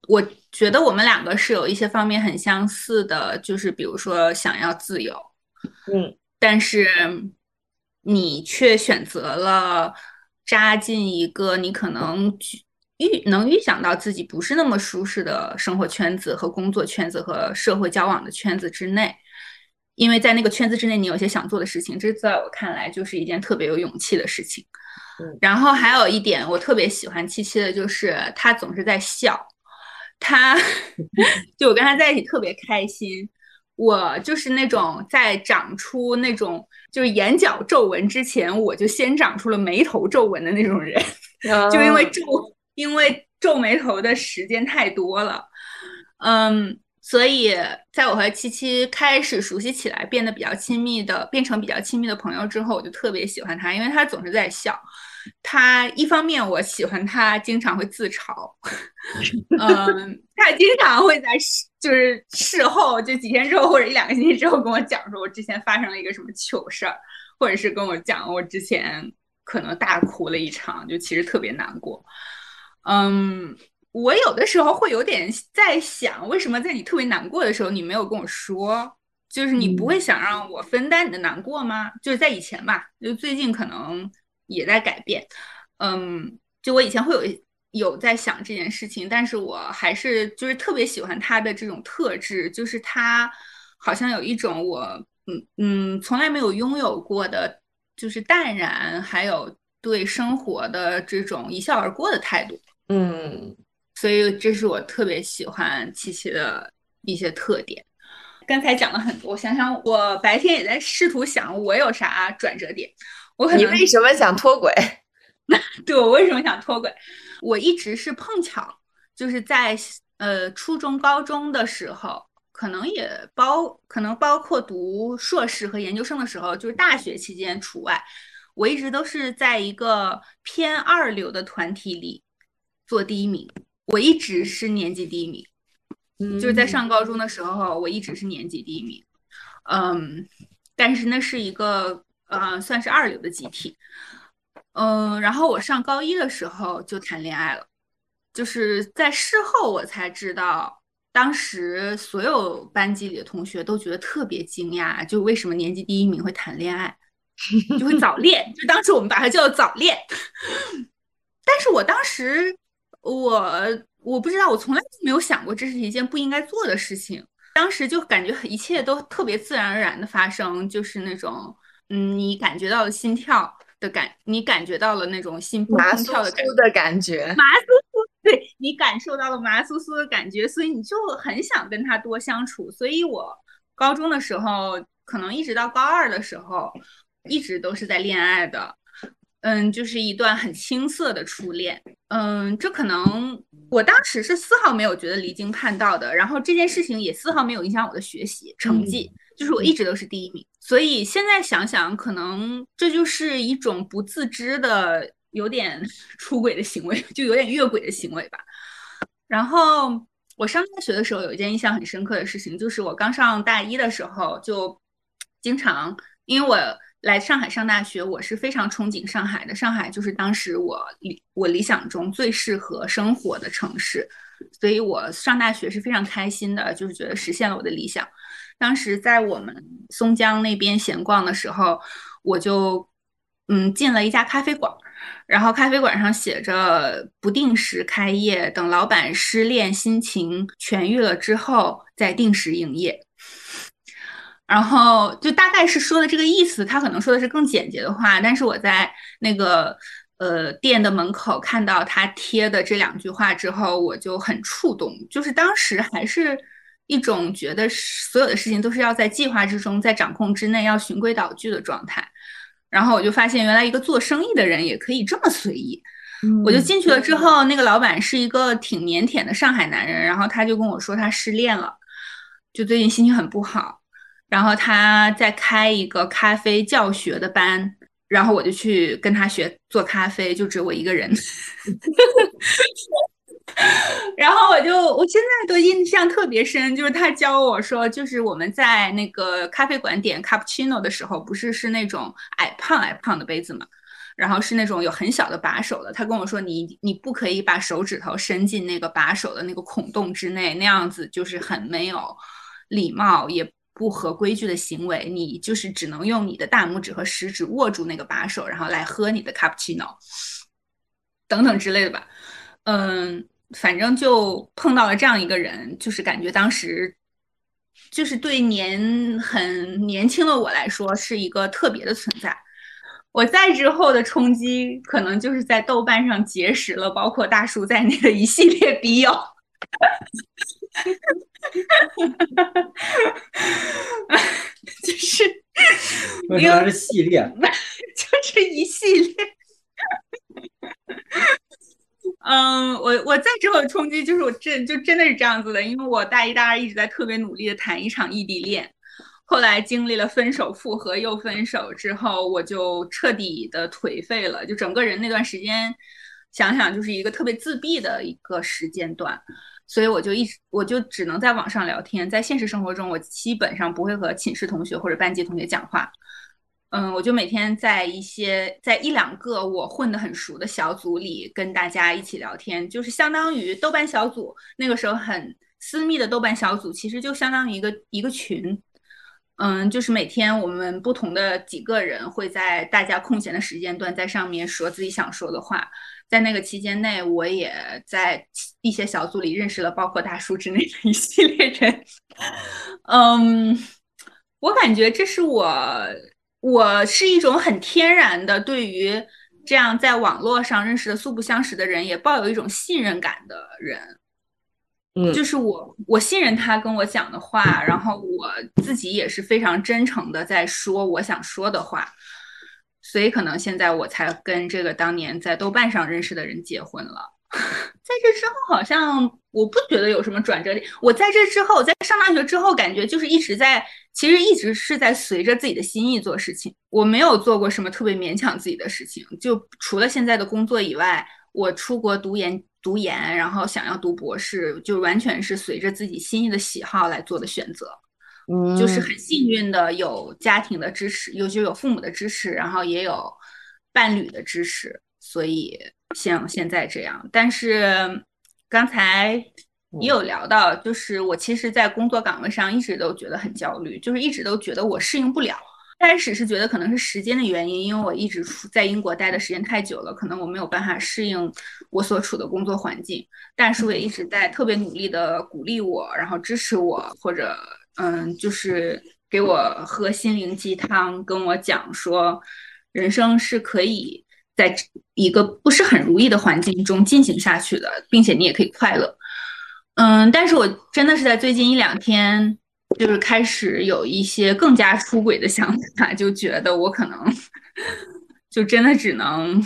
我觉得我们两个是有一些方面很相似的，就是比如说想要自由。嗯，但是你却选择了扎进一个你可能预能预想到自己不是那么舒适的生活圈子和工作圈子和社会交往的圈子之内，因为在那个圈子之内，你有些想做的事情，这在我看来就是一件特别有勇气的事情。然后还有一点，我特别喜欢七七的，就是他总是在笑，他 [LAUGHS] 就我跟他在一起特别开心。我就是那种在长出那种就是眼角皱纹之前，我就先长出了眉头皱纹的那种人，[LAUGHS] 就因为皱，因为皱眉头的时间太多了，嗯，所以在我和七七开始熟悉起来，变得比较亲密的，变成比较亲密的朋友之后，我就特别喜欢他，因为他总是在笑。他一方面我喜欢他，经常会自嘲，[LAUGHS] 嗯，他经常会在事就是事后就几天之后或者一两个星期之后跟我讲说，我之前发生了一个什么糗事儿，或者是跟我讲我之前可能大哭了一场，就其实特别难过。嗯，我有的时候会有点在想，为什么在你特别难过的时候，你没有跟我说？就是你不会想让我分担你的难过吗？就是在以前吧，就最近可能。也在改变，嗯，就我以前会有有在想这件事情，但是我还是就是特别喜欢他的这种特质，就是他好像有一种我嗯嗯从来没有拥有过的，就是淡然，还有对生活的这种一笑而过的态度，嗯，所以这是我特别喜欢琪琪的一些特点。刚才讲了很多，我想想，我白天也在试图想我有啥转折点。我你为什么想脱轨？[LAUGHS] 对我为什么想脱轨？我一直是碰巧，就是在呃初中、高中的时候，可能也包，可能包括读硕士和研究生的时候，就是大学期间除外。我一直都是在一个偏二流的团体里做第一名，我一直是年级第一名。嗯，就是在上高中的时候，我一直是年级第一名。嗯，但是那是一个。呃，算是二流的集体，嗯，然后我上高一的时候就谈恋爱了，就是在事后我才知道，当时所有班级里的同学都觉得特别惊讶，就为什么年级第一名会谈恋爱，就会早恋，就当时我们把它叫早恋，[LAUGHS] 但是我当时我我不知道，我从来就没有想过这是一件不应该做的事情，当时就感觉一切都特别自然而然的发生，就是那种。嗯，你感觉到的心跳的感，你感觉到了那种心砰砰麻跳的感觉酥。的感觉。麻酥酥，对你感受到了麻酥酥的感觉，所以你就很想跟他多相处。所以我高中的时候，可能一直到高二的时候，一直都是在恋爱的。嗯，就是一段很青涩的初恋。嗯，这可能我当时是丝毫没有觉得离经叛道的，然后这件事情也丝毫没有影响我的学习成绩，就是我一直都是第一名。所以现在想想，可能这就是一种不自知的、有点 [LAUGHS] 出轨的行为，就有点越轨的行为吧。然后我上大学的时候有一件印象很深刻的事情，就是我刚上大一的时候，就经常因为我来上海上大学，我是非常憧憬上海的。上海就是当时我理我理想中最适合生活的城市，所以我上大学是非常开心的，就是觉得实现了我的理想。当时在我们松江那边闲逛的时候，我就嗯进了一家咖啡馆，然后咖啡馆上写着不定时开业，等老板失恋心情痊愈了之后再定时营业。然后就大概是说的这个意思，他可能说的是更简洁的话，但是我在那个呃店的门口看到他贴的这两句话之后，我就很触动，就是当时还是一种觉得所有的事情都是要在计划之中，在掌控之内，要循规蹈矩的状态。然后我就发现，原来一个做生意的人也可以这么随意。我就进去了之后，那个老板是一个挺腼腆的上海男人，然后他就跟我说他失恋了，就最近心情很不好。然后他在开一个咖啡教学的班，然后我就去跟他学做咖啡，就只有我一个人。[LAUGHS] [LAUGHS] 然后我就我现在都印象特别深，就是他教我说，就是我们在那个咖啡馆点 cappuccino 的时候，不是是那种矮胖矮胖的杯子嘛，然后是那种有很小的把手的。他跟我说，你你不可以把手指头伸进那个把手的那个孔洞之内，那样子就是很没有礼貌，也。不合规矩的行为，你就是只能用你的大拇指和食指握住那个把手，然后来喝你的 cappuccino，等等之类的吧。嗯，反正就碰到了这样一个人，就是感觉当时就是对年很年轻的我来说是一个特别的存在。我在之后的冲击，可能就是在豆瓣上结识了包括大叔在内的一系列笔友。就是为啥是系列？[LAUGHS] 就是一系列。嗯，我我在之后的冲击就是我真就真的是这样子的，因为我大一大二一直在特别努力的谈一场异地恋，后来经历了分手、复合又分手之后，我就彻底的颓废了，就整个人那段时间想想就是一个特别自闭的一个时间段。所以我就一直，我就只能在网上聊天，在现实生活中，我基本上不会和寝室同学或者班级同学讲话。嗯，我就每天在一些，在一两个我混得很熟的小组里跟大家一起聊天，就是相当于豆瓣小组。那个时候很私密的豆瓣小组，其实就相当于一个一个群。嗯，就是每天我们不同的几个人会在大家空闲的时间段在上面说自己想说的话。在那个期间内，我也在一些小组里认识了包括大叔之内的一系列人。[LAUGHS] 嗯，我感觉这是我，我是一种很天然的对于这样在网络上认识的素不相识的人也抱有一种信任感的人。嗯，就是我，我信任他跟我讲的话，然后我自己也是非常真诚的在说我想说的话。所以可能现在我才跟这个当年在豆瓣上认识的人结婚了。[LAUGHS] 在这之后，好像我不觉得有什么转折点。我在这之后，在上大学之后，感觉就是一直在，其实一直是在随着自己的心意做事情。我没有做过什么特别勉强自己的事情，就除了现在的工作以外，我出国读研、读研，然后想要读博士，就完全是随着自己心意的喜好来做的选择。嗯就是很幸运的有家庭的支持，有就有父母的支持，然后也有伴侣的支持，所以像现在这样。但是刚才也有聊到，就是我其实，在工作岗位上一直都觉得很焦虑，就是一直都觉得我适应不了。开始是觉得可能是时间的原因，因为我一直处在英国待的时间太久了，可能我没有办法适应我所处的工作环境。但是我也一直在特别努力的鼓励我，然后支持我，或者。嗯，就是给我喝心灵鸡汤，跟我讲说，人生是可以在一个不是很如意的环境中进行下去的，并且你也可以快乐。嗯，但是我真的是在最近一两天，就是开始有一些更加出轨的想法，就觉得我可能就真的只能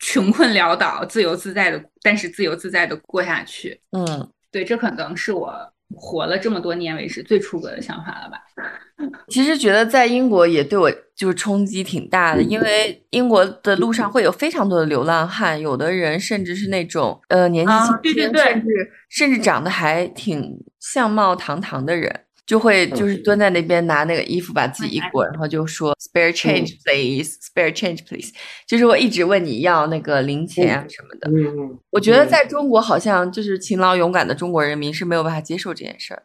穷困潦倒、自由自在的，但是自由自在的过下去。嗯，对，这可能是我活了这么多年为止最出格的想法了吧。[LAUGHS] 其实觉得在英国也对我就是冲击挺大的，因为英国的路上会有非常多的流浪汉，有的人甚至是那种呃年纪轻轻，对对对甚至甚至长得还挺相貌堂堂的人，就会就是蹲在那边拿那个衣服把自己一裹，然后就说 spare change please，spare change please，就是我一直问你要那个零钱啊什么的。嗯，我觉得在中国好像就是勤劳勇敢的中国人民是没有办法接受这件事儿。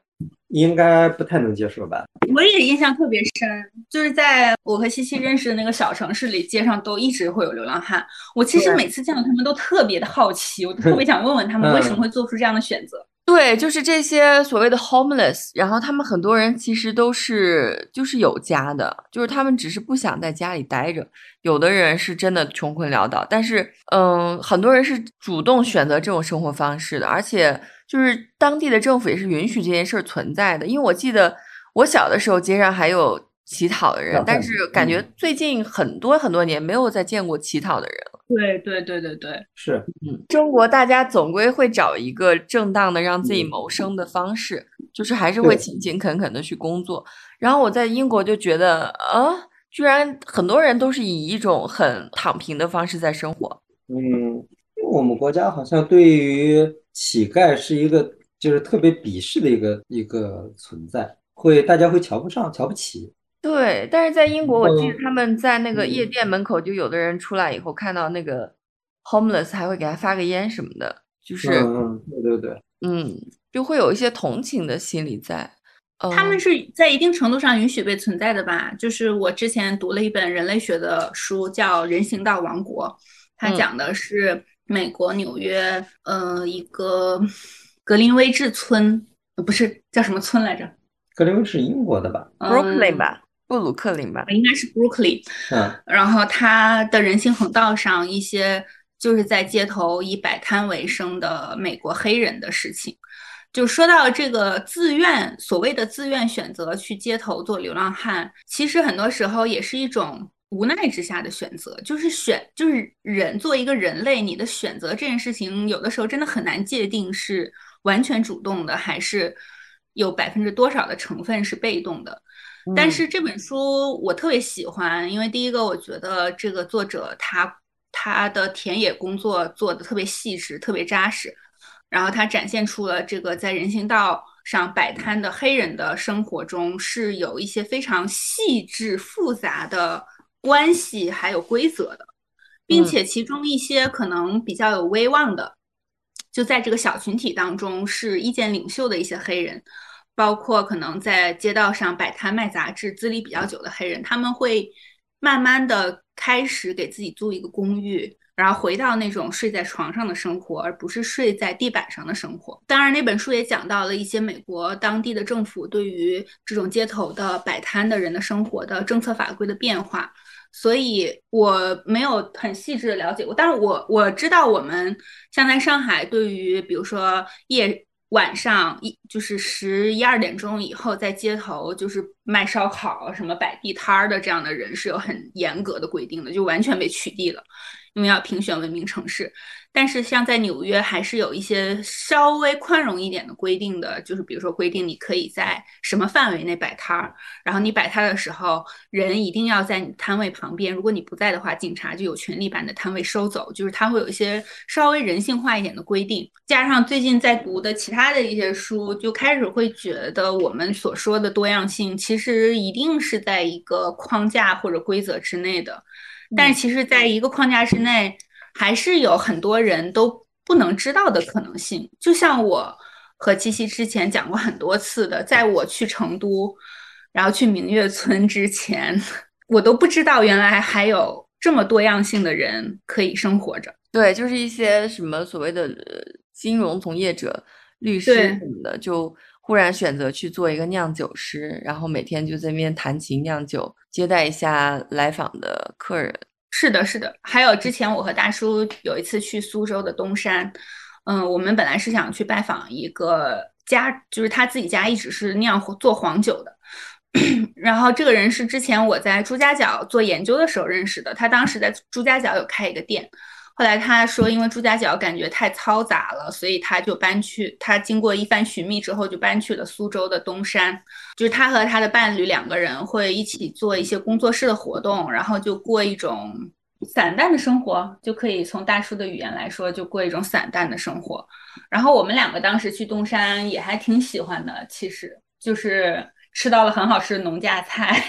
应该不太能接受吧？我也印象特别深，就是在我和西西认识的那个小城市里，街上都一直会有流浪汉。我其实每次见到他们都特别的好奇，我特别想问问他们为什么会做出这样的选择。对，就是这些所谓的 homeless，然后他们很多人其实都是就是有家的，就是他们只是不想在家里待着。有的人是真的穷困潦倒，但是嗯，很多人是主动选择这种生活方式的，而且就是当地的政府也是允许这件事儿存在的。因为我记得我小的时候街上还有乞讨的人啊，但是感觉最近很多很多年没有再见过乞讨的人了。对对对对对，是，嗯中国大家总归会找一个正当的让自己谋生的方式，就是还是会勤勤恳恳的去工作。然后我在英国就觉得，啊，居然很多人都是以一种很躺平的方式在生活。嗯，因为我们国家好像对于乞丐是一个就是特别鄙视的一个一个存在，会大家会瞧不上、瞧不起。对，但是在英国，我记得嗯他们在那个夜嗯店门口，就有的人出来以后看到那个 homeless，还会给他发个烟什么的，就是嗯嗯，对对对，嗯，就会有一些同情的心理在。他们嗯是在一定程度上允许被存在的吧？就是我之前读了一本人类学的书，叫《人行道王国》，它嗯讲的是美国纽约，呃，一个格林威治村，呃不是叫什么村来着？格林威治是英国的吧？Brooklyn 嗯吧，布鲁克林吧。应该是 Brooklyn。嗯然后他的人行横道上一些就是在街头以摆摊为生的美国黑人的事情。就说到这个自愿，所谓的自愿选择去街头做流浪汉，其实很多时候也是一种无奈之下的选择，就是选，就是人作为一个人类，你的选择这件事情，有的时候真的很难界定是完全主动的，还是有百分之多少的成分是被动的。但嗯是这本书我特别喜欢，因为第一个，我觉得这个作者他他的田野工作做的特别细致，特别扎实，然后他展现出了这个在人行道上摆摊的黑人的生活中是有一些非常细致复杂的关系还有规则的，并嗯。且其中一些可能比较有威望的，就在这个小群体当中是意见领袖的一些黑人。包括可能在街道上摆摊卖杂志、资历比较久的黑人，他们会慢慢的开始给自己租一个公寓，然后回到那种睡在床上的生活，而不是睡在地板上的生活。当然，那本书也讲到了一些美国当地的政府对于这种街头的摆摊的人的生活的政策法规的变化。所以我没有很细致的了解过，但是我我知道我们像在上海，对于比如说夜。晚上一就是十一二点钟以后，在街头就是卖烧烤、什么摆地摊儿的这样的人是有很严格的规定的，就完全被取缔了，因为要评选文明城市。但是像在纽约，还是有一些稍微宽容一点的规定的，就是比如说规定你可以在什么范围内摆摊儿，然后你摆摊的时候，人一定要在你摊位旁边，如果你不在的话，警察就有权利把你的摊位收走。就是它会有一些稍微人性化一点的规定，加上最近在读的其他的一些书，就开始会觉得我们所说的多样性，其实一定是在一个框架或者规则之内的，但是其实在一个框架之内。还是有很多人都不能知道的可能性，就像我和七七之前讲过很多次的，在我去成都，然后去明月村之前，我都不知道原来还有这么多样性的人可以生活着。对，就是一些什么所谓的呃金融从业者、律师什么的，就忽然选择去做一个酿酒师，然后每天就在那边弹琴酿酒，接待一下来访的客人。是的，是的。还有之前我和大叔有一次去苏州的东山，嗯，我们本来是想去拜访一个家，就是他自己家一直是酿做黄酒的。[COUGHS] 然后这个人是之前我在朱家角做研究的时候认识的，他当时在朱家角有开一个店。后来他说，因为朱家角感觉太嘈杂了，所以他就搬去。他经过一番寻觅之后，就搬去了苏州的东山。就是他和他的伴侣两个人会一起做一些工作室的活动，然后就过一种散淡的生活，就可以从大叔的语言来说，就过一种散淡的生活。然后我们两个当时去东山也还挺喜欢的，其实就是吃到了很好吃的农家菜。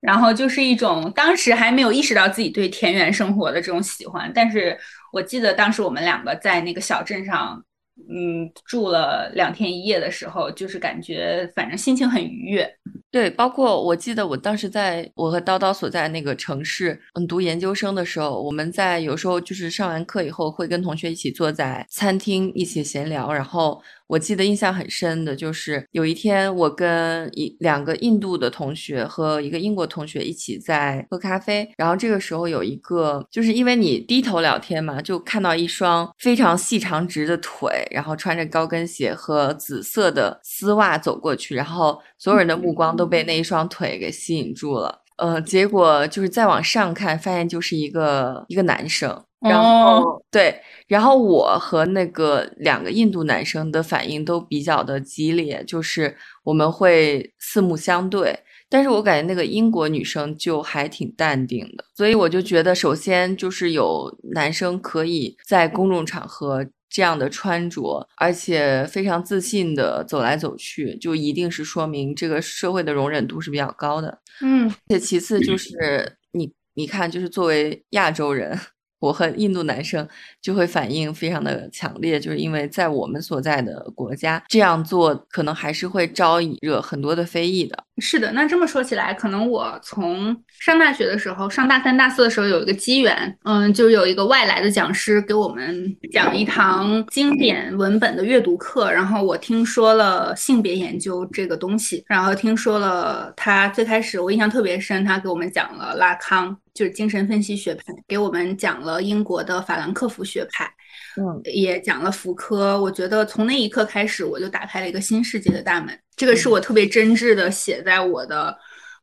然后就是一种当时还没有意识到自己对田园生活的这种喜欢，但是我记得当时我们两个在那个小镇上，嗯，住了两天一夜的时候，就是感觉反正心情很愉悦。对，包括我记得我当时在我和叨叨所在那个城市，嗯，读研究生的时候，我们在有时候就是上完课以后会跟同学一起坐在餐厅一起闲聊，然后。我记得印象很深的就是有一天，我跟一两个印度的同学和一个英国同学一起在喝咖啡，然后这个时候有一个，就是因为你低头聊天嘛，就看到一双非常细长直的腿，然后穿着高跟鞋和紫色的丝袜走过去，然后所有人的目光都被那一双腿给吸引住了。呃，结果就是再往上看，发现就是一个一个男生。然后对，然后我和那个两个印度男生的反应都比较的激烈，就是我们会四目相对，但是我感觉那个英国女生就还挺淡定的，所以我就觉得，首先就是有男生可以在公众场合这样的穿着，而且非常自信的走来走去，就一定是说明这个社会的容忍度是比较高的。嗯，且其次就是你你看，就是作为亚洲人。[LAUGHS] 我和印度男生就会反应非常的强烈，就是因为在我们所在的国家这样做，可能还是会招惹很多的非议的。是的，那这么说起来，可能我从上大学的时候，上大三、大四的时候有一个机缘，嗯，就有一个外来的讲师给我们讲一堂经典文本的阅读课，然后我听说了性别研究这个东西，然后听说了他最开始我印象特别深，他给我们讲了拉康。就是精神分析学派，给我们讲了英国的法兰克福学派，嗯，也讲了福柯。我觉得从那一刻开始，我就打开了一个新世界的大门。这个是我特别真挚的写在我的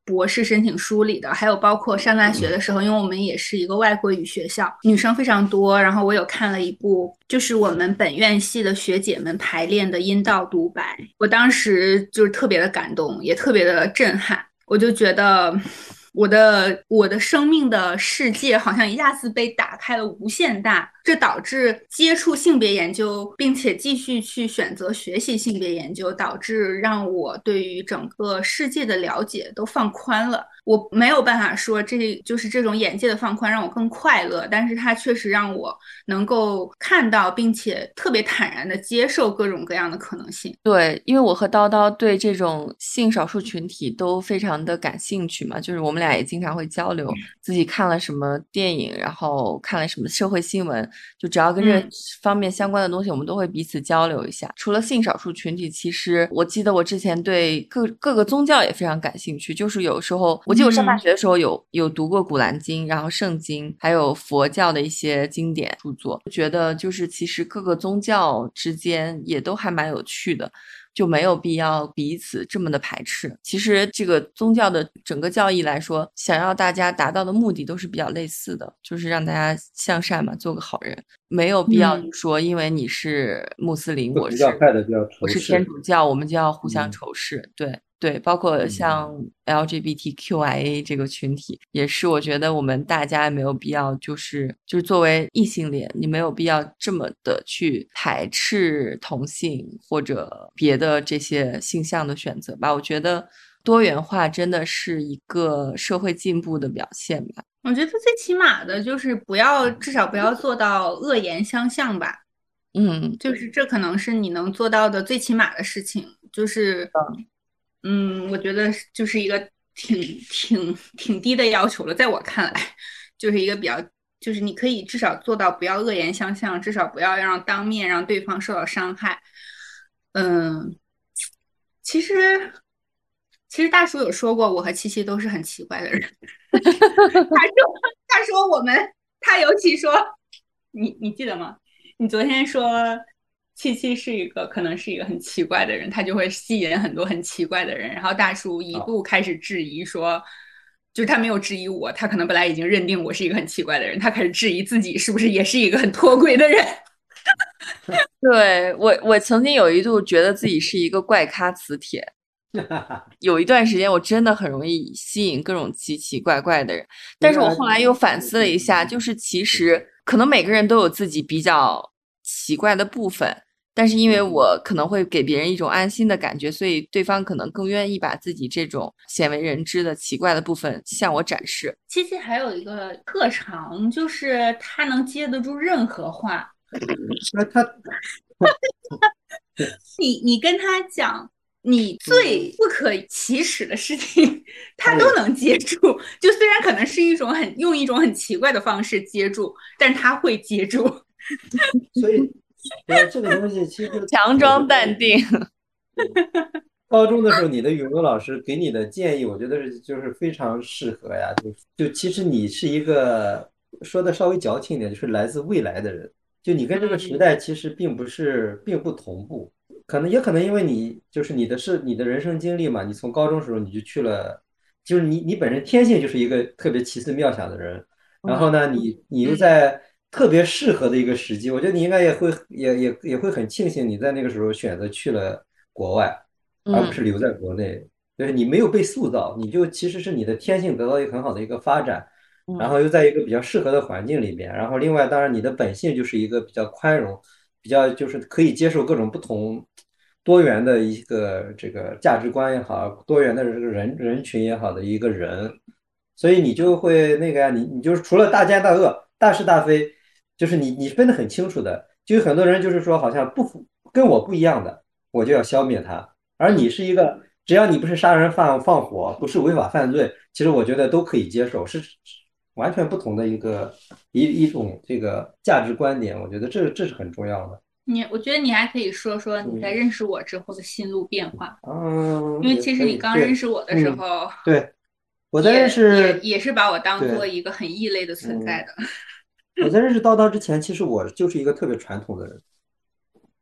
博士申请书里的。还有包括上大学的时候，因为我们也是一个外国语学校，女生非常多。然后我有看了一部，就是我们本院系的学姐们排练的阴道独白，我当时就是特别的感动，也特别的震撼。我就觉得。我的我的生命的世界好像一下子被打开了无限大，这导致接触性别研究，并且继续去选择学习性别研究，导致让我对于整个世界的了解都放宽了。我没有办法说，这就是这种眼界的放宽让我更快乐，但是它确实让我能够看到，并且特别坦然的接受各种各样的可能性。对，因为我和叨叨对这种性少数群体都非常的感兴趣嘛，就是我们俩也经常会交流自己看了什么电影，然后看了什么社会新闻，就只要跟这方面相关的东西，我们都会彼此交流一下。除了性少数群体，其实我记得我之前对各各个宗教也非常感兴趣，就是有时候我。记得我上大学的时候有有读过《古兰经》，然后圣经，还有佛教的一些经典著作，觉得就是其实各个宗教之间也都还蛮有趣的，就没有必要彼此这么的排斥。其实这个宗教的整个教义来说，想要大家达到的目的都是比较类似的，就是让大家向善嘛，做个好人，没有必要说因为你是穆斯林，我是我是天主教，我们就要互相仇视，对。对，包括像 LGBTQIA 这个群体，也是我觉得我们大家没有必要，就是就是作为异性恋，你没有必要这么的去排斥同性或者别的这些性向的选择吧。我觉得多元化真的是一个社会进步的表现吧。我觉得最起码的就是不要，至少不要做到恶言相向吧。嗯，就是这可能是你能做到的最起码的事情，就是。嗯，嗯我觉得就是一个挺挺挺低的要求了，在我看来，就是一个比较，就是你可以至少做到不要恶言相向，至少不要让当面让对方受到伤害。嗯，其实其实大叔有说过，我和七七都是很奇怪的人。[LAUGHS] 他说他说我们，他尤其说，你你记得吗？你昨天说七七是一个可能是一个很奇怪的人，他就会吸引很多很奇怪的人。然后大叔一度开始质疑说，就是他没有质疑我，他可能本来已经认定我是一个很奇怪的人，他开始质疑自己是不是也是一个很脱轨的人。[LAUGHS] 对我，我曾经有一度觉得自己是一个怪咖磁铁。[LAUGHS] 有一段时间，我真的很容易吸引各种奇奇怪怪的人。但是我后来又反思了一下，就是其实可能每个人都有自己比较奇怪的部分，但是因为我可能会给别人一种安心的感觉，所以对方可能更愿意把自己这种鲜为人知的奇怪的部分向我展示。七七还有一个特长，就是他能接得住任何话。[LAUGHS] 那他，[LAUGHS] 你你跟他讲。你最不可启齿的事情，他都能接住。就虽然可能是一种很用一种很奇怪的方式接住，但是他会接住。所以，[LAUGHS] 对这个东西其实 [LAUGHS] 强装淡定。[LAUGHS] 高中的时候，你的语文老师给你的建议，我觉得是就是非常适合呀。就就其实你是一个说的稍微矫情一点，就是来自未来的人。就你跟这个时代其实并不是并不同步。可能也可能因为你就是你的是你的人生经历嘛，你从高中时候你就去了，就是你你本身天性就是一个特别奇思妙想的人，然后呢，你你又在特别适合的一个时机，我觉得你应该也会也也也会很庆幸你在那个时候选择去了国外，而不是留在国内，就是你没有被塑造，你就其实是你的天性得到一个很好的一个发展，然后又在一个比较适合的环境里面，然后另外当然你的本性就是一个比较宽容。比较就是可以接受各种不同多元的一个这个价值观也好，多元的这个人人群也好的一个人，所以你就会那个呀，你你就是除了大奸大恶、大是大非，就是你你分得很清楚的。就有很多人就是说，好像不符跟我不一样的，我就要消灭他。而你是一个，只要你不是杀人放放火，不是违法犯罪，其实我觉得都可以接受。是。完全不同的一个一一种这个价值观点，我觉得这这是很重要的。你我觉得你还可以说说你在认识我之后的心路变化。嗯，因为其实你刚认识我的时候，对，我在认识也也是把我当做一个很异类的存在的。我在认识叨叨之前，其实我就是一个特别传统的人，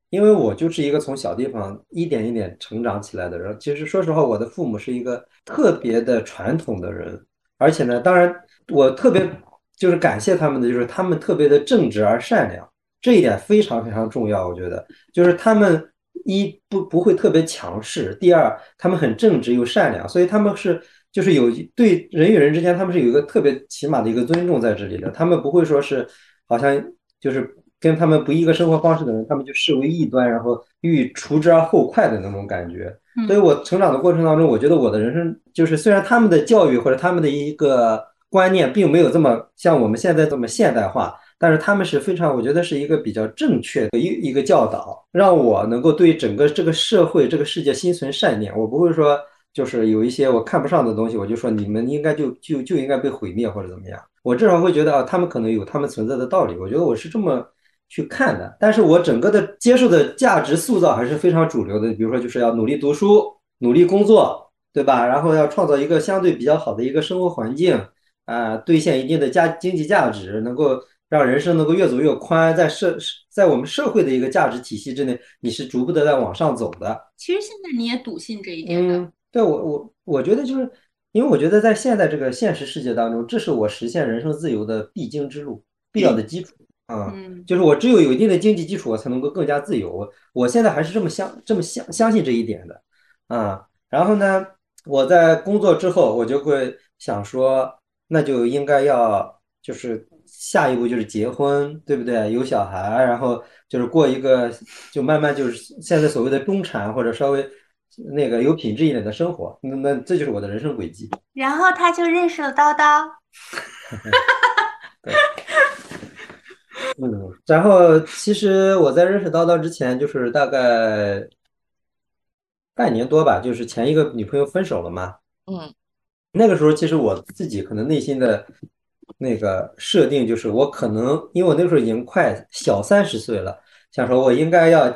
因为我就是一个从小地方一点一点成长起来的人。其实说实话，我的父母是一个特别的传统的人，而且呢，当然。我特别就是感谢他们的，就是他们特别的正直而善良，这一点非常非常重要。我觉得，就是他们一不不会特别强势，第二他们很正直又善良，所以他们是就是有对人与人之间，他们是有一个特别起码的一个尊重在这里的。他们不会说是好像就是跟他们不一个生活方式的人，他们就视为异端，然后欲除之而后快的那种感觉。所以我成长的过程当中，我觉得我的人生就是虽然他们的教育或者他们的一个。观念并没有这么像我们现在这么现代化，但是他们是非常，我觉得是一个比较正确的一一个教导，让我能够对整个这个社会、这个世界心存善念。我不会说，就是有一些我看不上的东西，我就说你们应该就就就应该被毁灭或者怎么样。我至少会觉得啊，他们可能有他们存在的道理。我觉得我是这么去看的。但是我整个的接受的价值塑造还是非常主流的。比如说，就是要努力读书、努力工作，对吧？然后要创造一个相对比较好的一个生活环境。啊，兑现一定的价经济价值，能够让人生能够越走越宽，在社在我们社会的一个价值体系之内，你是逐步的在往上走的。其实现在你也笃信这一点的。对我我我觉得就是，因为我觉得在现在这个现实世界当中，这是我实现人生自由的必经之路，必要的基础啊。就是我只有有一定的经济基础，我才能够更加自由。我现在还是这么相这么相相信这一点的啊。然后呢，我在工作之后，我就会想说。那就应该要就是下一步就是结婚，对不对？有小孩，然后就是过一个就慢慢就是现在所谓的中产或者稍微那个有品质一点的生活。那那这就是我的人生轨迹。然后他就认识了叨叨。[LAUGHS] 嗯，然后其实我在认识叨叨之前，就是大概半年多吧，就是前一个女朋友分手了嘛。嗯。那个时候，其实我自己可能内心的那个设定就是，我可能因为我那个时候已经快小三十岁了，想说我应该要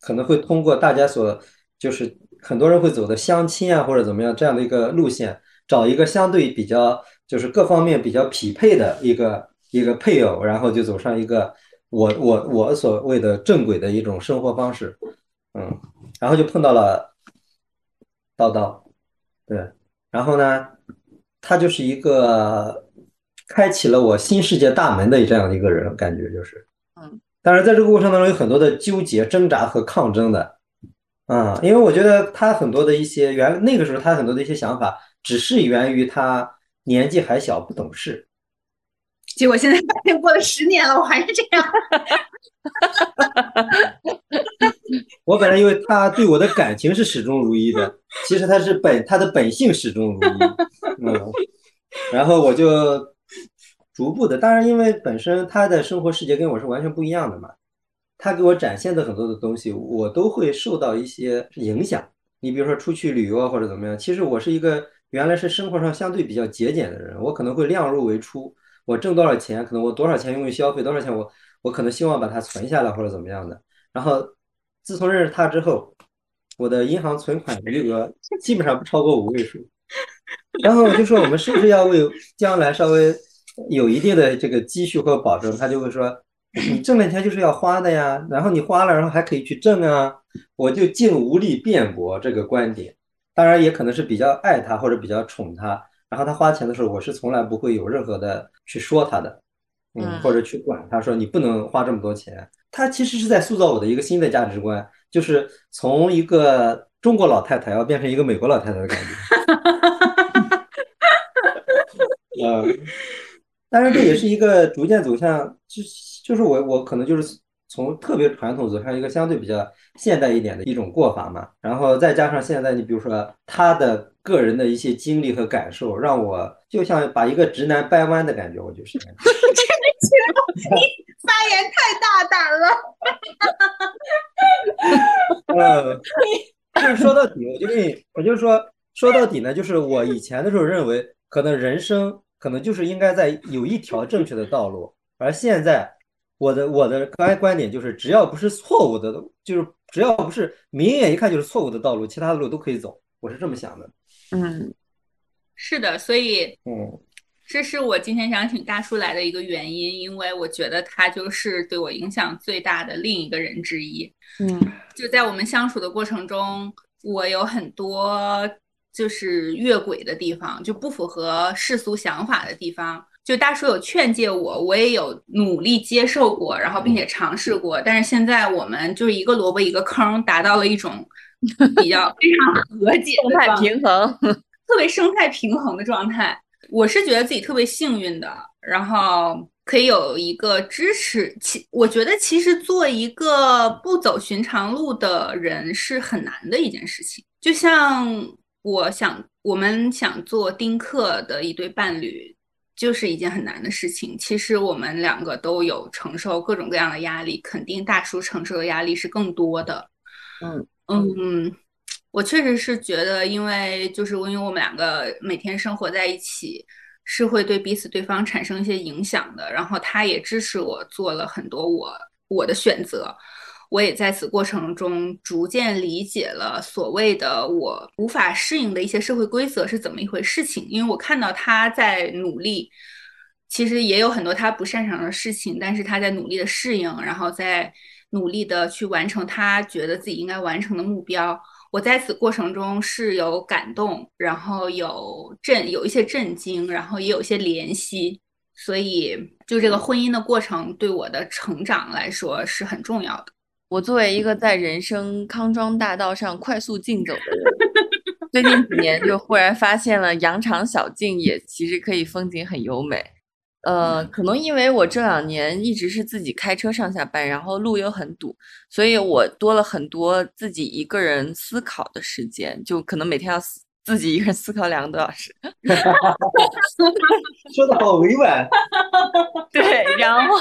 可能会通过大家所就是很多人会走的相亲啊或者怎么样这样的一个路线，找一个相对比较就是各方面比较匹配的一个一个配偶，然后就走上一个我我我所谓的正轨的一种生活方式，嗯，然后就碰到了叨叨，对，然后呢，他就是一个开启了我新世界大门的这样一个人，感觉就是，嗯，当然在这个过程当中有很多的纠结、挣扎和抗争的。啊，因为我觉得他很多的一些原那个时候他很多的一些想法，只是源于他年纪还小不懂事。结果现在发现过了十年了，我还是这样。[LAUGHS] 我本来以为他对我的感情是始终如一的，其实他是本他的本性始终如一。嗯，然后我就逐步的，当然因为本身他的生活世界跟我是完全不一样的嘛。他给我展现的很多的东西，我都会受到一些影响。你比如说出去旅游啊，或者怎么样，其实我是一个原来是生活上相对比较节俭的人，我可能会量入为出。我挣多少钱，可能我多少钱用于消费，多少钱我我可能希望把它存下来或者怎么样的。然后自从认识他之后，我的银行存款余额基本上不超过五位数。然后我就说，我们是不是要为将来稍微有一定的这个积蓄或保证？他就会说。你挣了钱就是要花的呀，然后你花了，然后还可以去挣啊，我就竟无力辩驳这个观点。当然也可能是比较爱他或者比较宠他，然后他花钱的时候，我是从来不会有任何的去说他的，嗯，或者去管他说你不能花这么多钱。他其实是在塑造我的一个新的价值观，就是从一个中国老太太要变成一个美国老太太的感觉。[LAUGHS] 嗯，当然这也是一个逐渐走向就。就是我，我可能就是从特别传统走向一个相对比较现代一点的一种过法嘛，然后再加上现在你比如说他的个人的一些经历和感受，让我就像把一个直男掰弯的感觉，我就是。[LAUGHS] [LAUGHS] 你发言太大胆了。[LAUGHS] 嗯，但是说到底，我就跟你，我就说说到底呢，就是我以前的时候认为，可能人生可能就是应该在有一条正确的道路，而现在。我的我的观观点就是，只要不是错误的，就是只要不是明眼一看就是错误的道路，其他的路都可以走。我是这么想的。嗯，是的，所以嗯，这是我今天想请大叔来的一个原因，因为我觉得他就是对我影响最大的另一个人之一。嗯，就在我们相处的过程中，我有很多就是越轨的地方，就不符合世俗想法的地方。就大叔有劝诫我，我也有努力接受过，然后并且尝试过，但是现在我们就是一个萝卜一个坑，达到了一种比较 [LAUGHS] 非常和解、生态平衡、[LAUGHS] 特别生态平衡的状态。我是觉得自己特别幸运的，然后可以有一个支持。其我觉得其实做一个不走寻常路的人是很难的一件事情。就像我想，我们想做丁克的一对伴侣。就是一件很难的事情。其实我们两个都有承受各种各样的压力，肯定大叔承受的压力是更多的。嗯嗯，我确实是觉得，因为就是因为我们两个每天生活在一起，是会对彼此对方产生一些影响的。然后他也支持我做了很多我我的选择。我也在此过程中逐渐理解了所谓的我无法适应的一些社会规则是怎么一回事情，因为我看到他在努力，其实也有很多他不擅长的事情，但是他在努力的适应，然后在努力的去完成他觉得自己应该完成的目标。我在此过程中是有感动，然后有震，有一些震惊，然后也有一些怜惜，所以就这个婚姻的过程对我的成长来说是很重要的。我作为一个在人生康庄大道上快速竞走的人，最近几年就忽然发现了羊肠小径也其实可以风景很优美。呃，可能因为我这两年一直是自己开车上下班，然后路又很堵，所以我多了很多自己一个人思考的时间，就可能每天要自己一个人思考两个多小时。[LAUGHS] 说的好委婉。对，然后。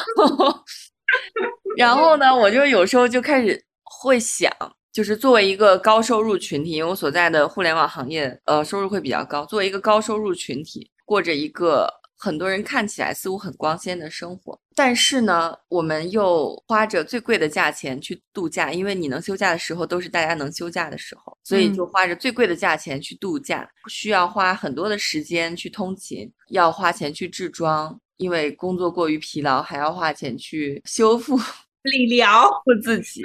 然后呢，我就有时候就开始会想，就是作为一个高收入群体，因为我所在的互联网行业，呃，收入会比较高。作为一个高收入群体，过着一个很多人看起来似乎很光鲜的生活，但是呢，我们又花着最贵的价钱去度假，因为你能休假的时候都是大家能休假的时候，所以就花着最贵的价钱去度假，需要花很多的时间去通勤，要花钱去置装，因为工作过于疲劳，还要花钱去修复、[LAUGHS] 理疗自己。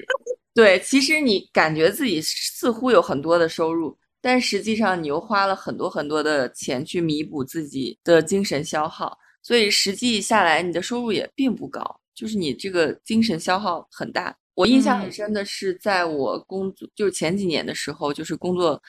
对，其实你感觉自己似乎有很多的收入。但实际上，你又花了很多很多的钱去弥补自己的精神消耗，所以实际下来你的收入也并不高，就是你这个精神消耗很大。我印象很深的是，在我工作就是前几年的时候，就是工作。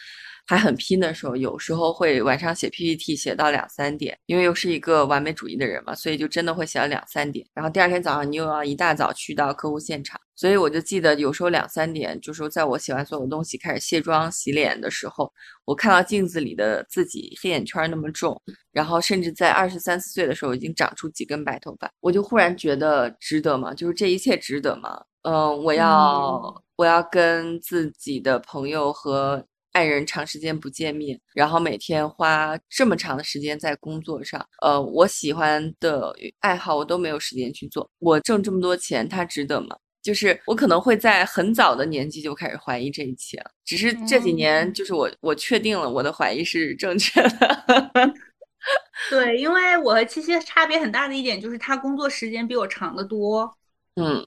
还很拼的时候，有时候会晚上写 PPT 写到两三点，因为又是一个完美主义的人嘛，所以就真的会写到两三点。然后第二天早上你又要一大早去到客户现场，所以我就记得有时候两三点，就是在我写完所有东西开始卸妆洗脸的时候，我看到镜子里的自己黑眼圈那么重，然后甚至在二十三四岁的时候已经长出几根白头发，我就忽然觉得值得吗？就是这一切值得吗？嗯，我要我要跟自己的朋友和。爱人长时间不见面，然后每天花这么长的时间在工作上，呃，我喜欢的爱好我都没有时间去做。我挣这么多钱，它值得吗？就是我可能会在很早的年纪就开始怀疑这一切了。只是这几年，就是我我确定了我的怀疑是正确的。[LAUGHS] 对，因为我和七七差别很大的一点就是他工作时间比我长得多，嗯，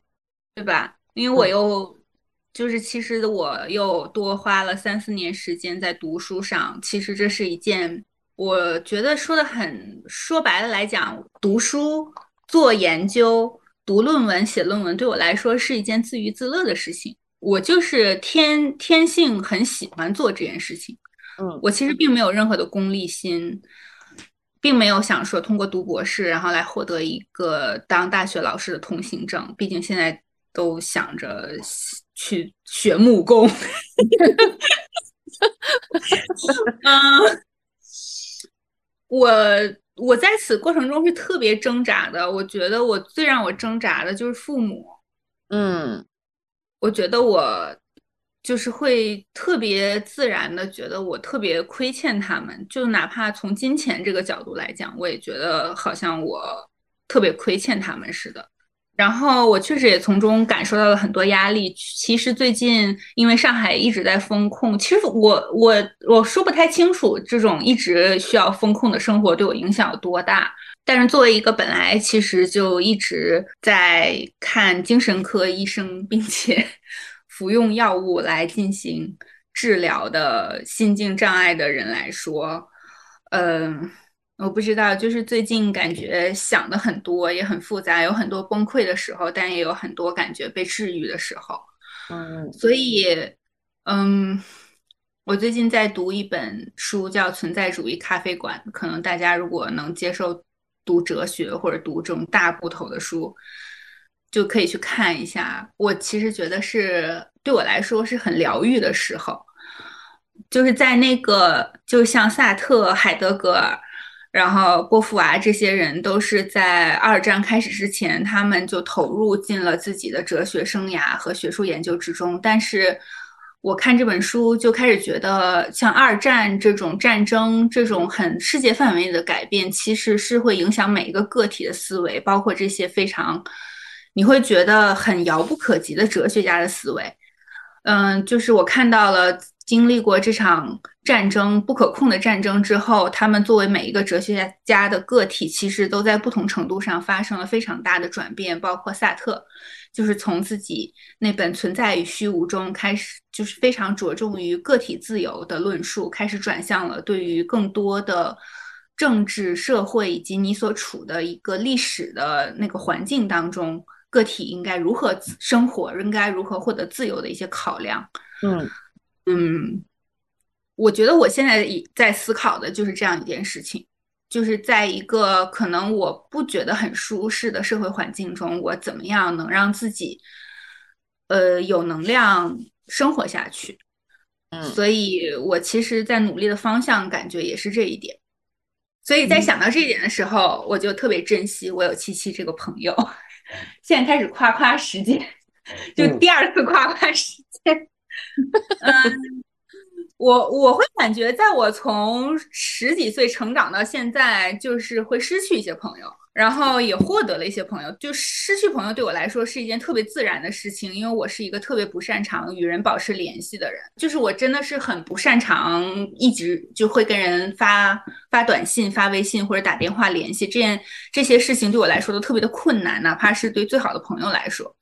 对吧？因为我又。就是其实我又多花了三四年时间在读书上，其实这是一件我觉得说的很说白了来讲，读书、做研究、读论文、写论文对我来说是一件自娱自乐的事情。我就是天天性很喜欢做这件事情。嗯，我其实并没有任何的功利心，并没有想说通过读博士然后来获得一个当大学老师的通行证。毕竟现在都想着。去学木工，[LAUGHS] 嗯，我我在此过程中是特别挣扎的。我觉得我最让我挣扎的就是父母，嗯，我觉得我就是会特别自然的觉得我特别亏欠他们，就哪怕从金钱这个角度来讲，我也觉得好像我特别亏欠他们似的。然后我确实也从中感受到了很多压力。其实最近因为上海一直在封控，其实我我我说不太清楚这种一直需要封控的生活对我影响有多大。但是作为一个本来其实就一直在看精神科医生，并且 [LAUGHS] 服用药物来进行治疗的心境障碍的人来说，嗯。我不知道，就是最近感觉想的很多，也很复杂，有很多崩溃的时候，但也有很多感觉被治愈的时候。嗯，所以，嗯，我最近在读一本书，叫《存在主义咖啡馆》。可能大家如果能接受读哲学或者读这种大部头的书，就可以去看一下。我其实觉得是对我来说是很疗愈的时候，就是在那个，就像萨特、海德格尔。然后波伏娃这些人都是在二战开始之前，他们就投入进了自己的哲学生涯和学术研究之中。但是，我看这本书就开始觉得，像二战这种战争，这种很世界范围的改变，其实是会影响每一个个体的思维，包括这些非常你会觉得很遥不可及的哲学家的思维。嗯，就是我看到了。经历过这场战争不可控的战争之后，他们作为每一个哲学家的个体，其实都在不同程度上发生了非常大的转变。包括萨特，就是从自己那本《存在与虚无》中开始，就是非常着重于个体自由的论述，开始转向了对于更多的政治、社会以及你所处的一个历史的那个环境当中，个体应该如何生活，应该如何获得自由的一些考量。嗯。嗯，我觉得我现在在思考的就是这样一件事情，就是在一个可能我不觉得很舒适的社会环境中，我怎么样能让自己，呃，有能量生活下去？嗯，所以我其实，在努力的方向感觉也是这一点。所以在想到这一点的时候，我就特别珍惜我有七七这个朋友。[LAUGHS] 现在开始夸夸时间，[LAUGHS] 就第二次夸夸时间。嗯，[LAUGHS] 嗯我我会感觉，在我从十几岁成长到现在，就是会失去一些朋友。然后也获得了一些朋友，就失去朋友对我来说是一件特别自然的事情，因为我是一个特别不擅长与人保持联系的人，就是我真的是很不擅长一直就会跟人发发短信、发微信或者打电话联系，这件这些事情对我来说都特别的困难，哪怕是对最好的朋友来说。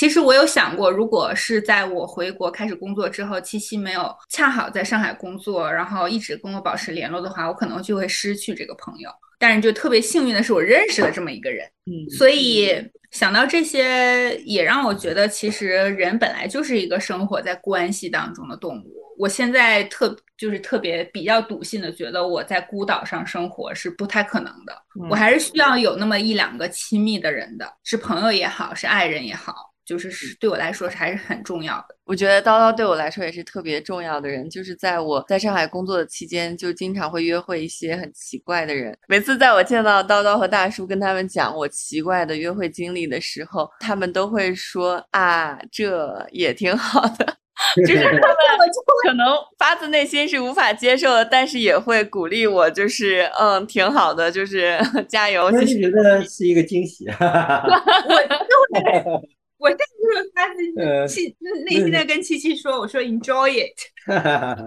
其实我有想过，如果是在我回国开始工作之后，七夕没有恰好在上海工作，然后一直跟我保持联络的话，我可能就会失去这个朋友。但是就特别幸运的是，我认识了这么一个人，嗯，所以想到这些，也让我觉得，其实人本来就是一个生活在关系当中的动物。我现在特就是特别比较笃信的，觉得我在孤岛上生活是不太可能的，我还是需要有那么一两个亲密的人的，是朋友也好，是爱人也好。就是是对我来说还是很重要的。我觉得叨叨对我来说也是特别重要的人。就是在我在上海工作的期间，就经常会约会一些很奇怪的人。每次在我见到叨叨和大叔跟他们讲我奇怪的约会经历的时候，他们都会说啊，这也挺好的。[LAUGHS] 就是他们 [LAUGHS] 可能发自内心是无法接受的，但是也会鼓励我，就是嗯，挺好的，就是 [LAUGHS] 加油。我就觉得是一个惊喜。我就会。我在 [LAUGHS] 就是发自七内心的跟七七说，我说 enjoy it。[LAUGHS]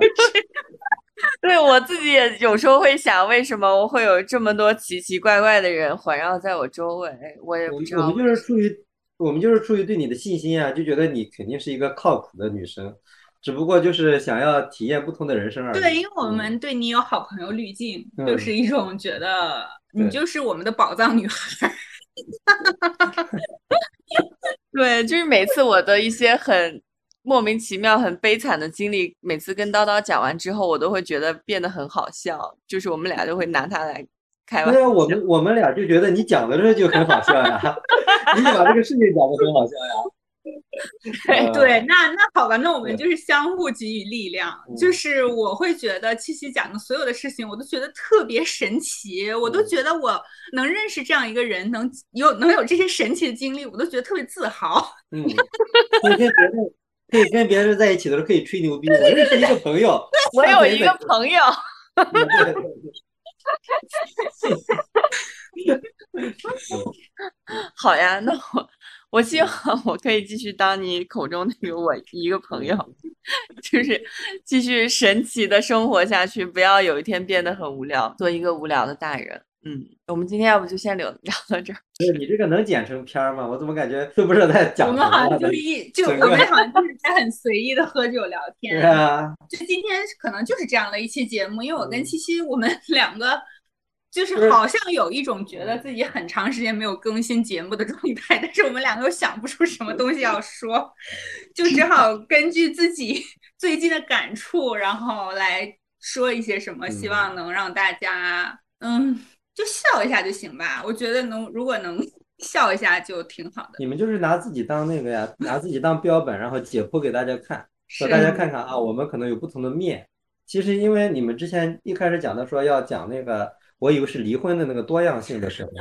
对我自己也有时候会想，为什么我会有这么多奇奇怪怪的人环绕在我周围？我也不知道。我们就是出于我们就是出于对你的信心啊，就觉得你肯定是一个靠谱的女生，只不过就是想要体验不同的人生而已。对，因为我们对你有好朋友滤镜，就是一种觉得你就是我们的宝藏女孩。[LAUGHS] 对，就是每次我的一些很莫名其妙、很悲惨的经历，每次跟叨叨讲完之后，我都会觉得变得很好笑。就是我们俩就会拿他来开玩笑。对啊，我们我们俩就觉得你讲的这就很好笑呀，[LAUGHS] 你把这个事情讲的很好笑呀。对 [LAUGHS] 对，那那好吧，那我们就是相互给予力量。就是我会觉得七七讲的所有的事情，我都觉得特别神奇，我都觉得我能认识这样一个人，能有能有这些神奇的经历，我都觉得特别自豪。嗯，可以跟别人可以跟别人在一起的时候可以吹牛逼。我认识一个朋友，[LAUGHS] 我有一个朋友。[LAUGHS] 好呀，那我。我希望我可以继续当你口中那个我一个朋友，就是继续神奇的生活下去，不要有一天变得很无聊，做一个无聊的大人。嗯，我们今天要不就先聊 [LAUGHS] 聊到这儿。不是你这个能剪成片儿吗？我怎么感觉都不是在讲？我们好像就一就我们好像就是在很随意的喝酒聊天。[LAUGHS] 对啊，就今天可能就是这样的一期节目，因为我跟七七我们两个。就是好像有一种觉得自己很长时间没有更新节目的状态，但是我们两个又想不出什么东西要说，就只好 [LAUGHS] 根据自己 [LAUGHS] 最近的感触，然后来说一些什么，希望能让大家嗯，就笑一下就行吧。我觉得能，如果能 [LAUGHS] 笑一下就挺好的。你们就是拿自己当那个呀，拿自己当标本，然后解剖给大家看，让大家看看啊，我们可能有不同的面。其实因为你们之前一开始讲的说要讲那个。我以为是离婚的那个多样性的时候。[LAUGHS]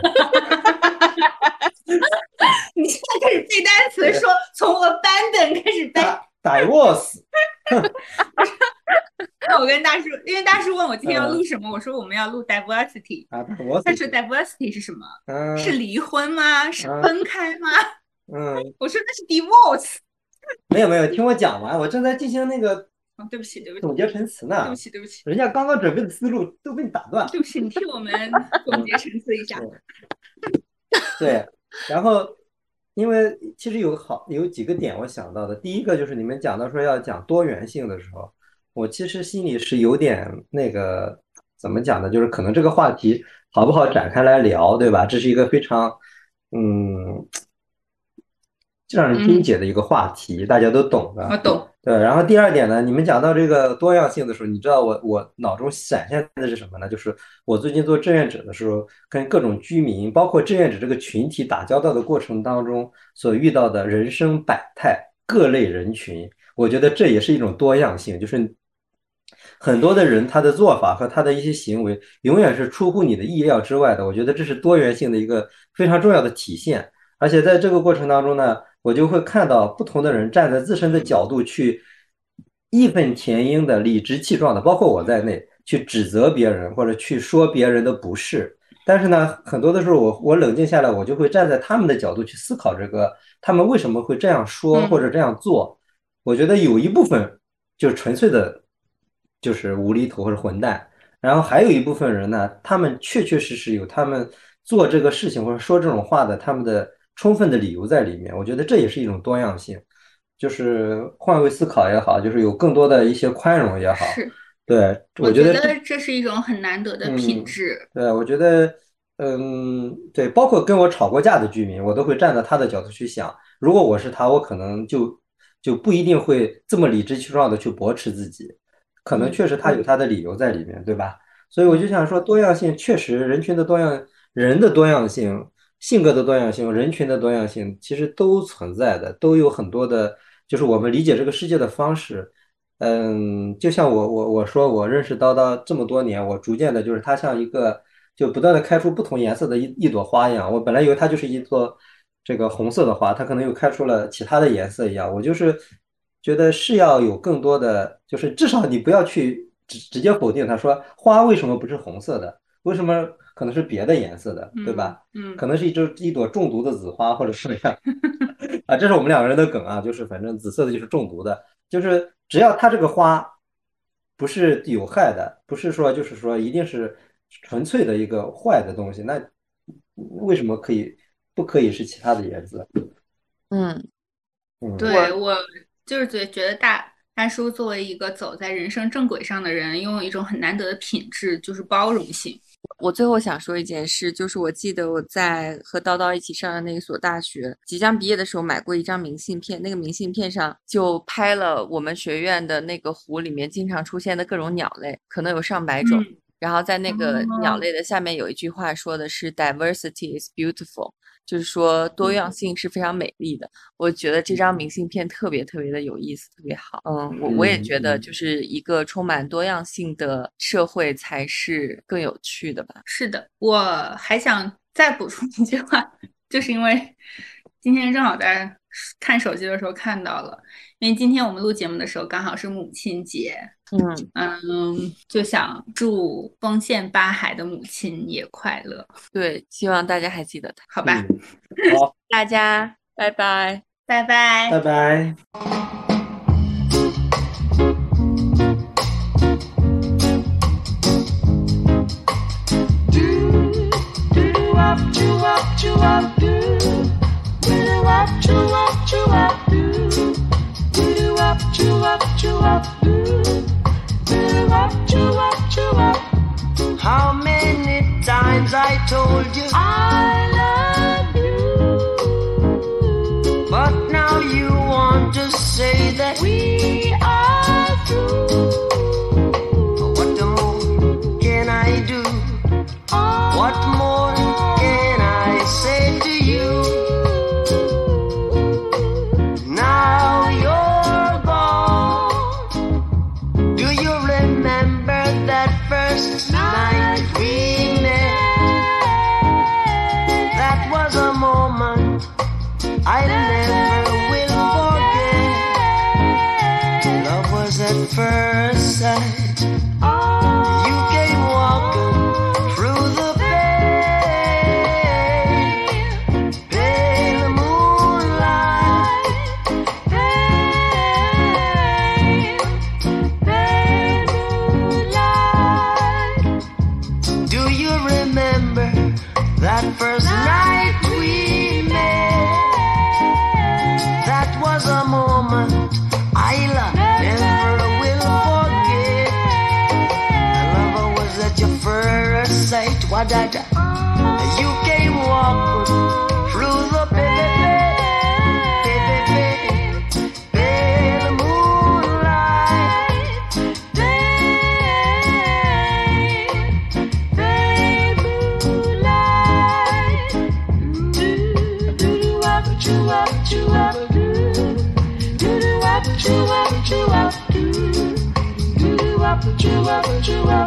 你现在开始背单词，说从 abandon 开始背。divorce。[LAUGHS] 那我跟大叔，因为大叔问我今天要录什么，我说我们要录 diversity。啊，他说 diversity 是什么？是离婚吗？是分开吗？嗯。我说那是 divorce。没有没有，听我讲完，我正在进行那个。对不起，对不起，总结陈词呢？对不起，对不起，人家刚刚准备的思路都被你打断。对不起，你替我们总结陈词一下。[LAUGHS] 对，然后因为其实有好有几个点我想到的，第一个就是你们讲到说要讲多元性的时候，我其实心里是有点那个怎么讲呢？就是可能这个话题好不好展开来聊，对吧？这是一个非常嗯。让人纠结的一个话题，大家都懂的。我懂。对，然后第二点呢，你们讲到这个多样性的时候，你知道我我脑中闪现的是什么呢？就是我最近做志愿者的时候，跟各种居民，包括志愿者这个群体打交道的过程当中，所遇到的人生百态、各类人群，我觉得这也是一种多样性。就是很多的人他的做法和他的一些行为，永远是出乎你的意料之外的。我觉得这是多元性的一个非常重要的体现。而且在这个过程当中呢。我就会看到不同的人站在自身的角度去义愤填膺的、理直气壮的，包括我在内，去指责别人或者去说别人的不是。但是呢，很多的时候，我我冷静下来，我就会站在他们的角度去思考这个，他们为什么会这样说或者这样做。我觉得有一部分就是纯粹的，就是无厘头或者混蛋。然后还有一部分人呢，他们确确实实有他们做这个事情或者说这种话的他们的充分的理由在里面。我觉得这也是一种多样性，就是换位思考也好，就是有更多的一些宽容也好。是，对，我觉得这是一种很难得的品质。对，我觉得，嗯，对，包括跟我吵过架的居民，我都会站在他的角度去想，如果我是他，我可能就就不一定会这么理直气壮的去驳斥自己。可能确实他有他的理由在里面，对吧？所以我就想说，多样性确实，人群的多样，人的多样性，性格的多样性，人群的多样性，其实都存在的，都有很多的，就是我们理解这个世界的方式。嗯，就像我我我说，我认识叨叨这么多年，我逐渐的，就是它像一个，就不断的开出不同颜色的一一朵花一样。我本来以为它就是一朵这个红色的花，它可能又开出了其他的颜色一样。我就是。觉得是要有更多的，就是至少你不要去直直接否定它，说花为什么不是红色的？为什么可能是别的颜色的，对吧？嗯，可能是一只一朵中毒的紫花，或者什么样 [LAUGHS] 啊？这是我们两个人的梗啊，就是反正紫色的就是中毒的，就是只要它这个花不是有害的，不是说就是说一定是纯粹的一个坏的东西，那为什么可以不可以是其他的颜色？嗯嗯，对我。就是觉觉得大大叔作为一个走在人生正轨上的人，拥有一种很难得的品质，就是包容性。我最后想说一件事，就是我记得我在和叨叨一起上的那一所大学，即将毕业的时候买过一张明信片，那个明信片上就拍了我们学院的那个湖里面经常出现的各种鸟类，可能有上百种。然后在那个鸟类的下面有一句话说的是 “Diversity is beautiful”。就是说多样性是非常美丽的，我觉得这张明信片特别特别的有意思，特别好。嗯，我我也觉得，就是一个充满多样性的社会才是更有趣的吧。是的，我还想再补充一句话，就是因为今天正好在看手机的时候看到了，因为今天我们录节目的时候刚好是母亲节。嗯嗯，就想祝丰县八海的母亲也快乐。对，希望大家还记得他，好吧？好，[LAUGHS] 大家拜拜，拜拜，拜拜。How many times I told you? I love what you are, what you are.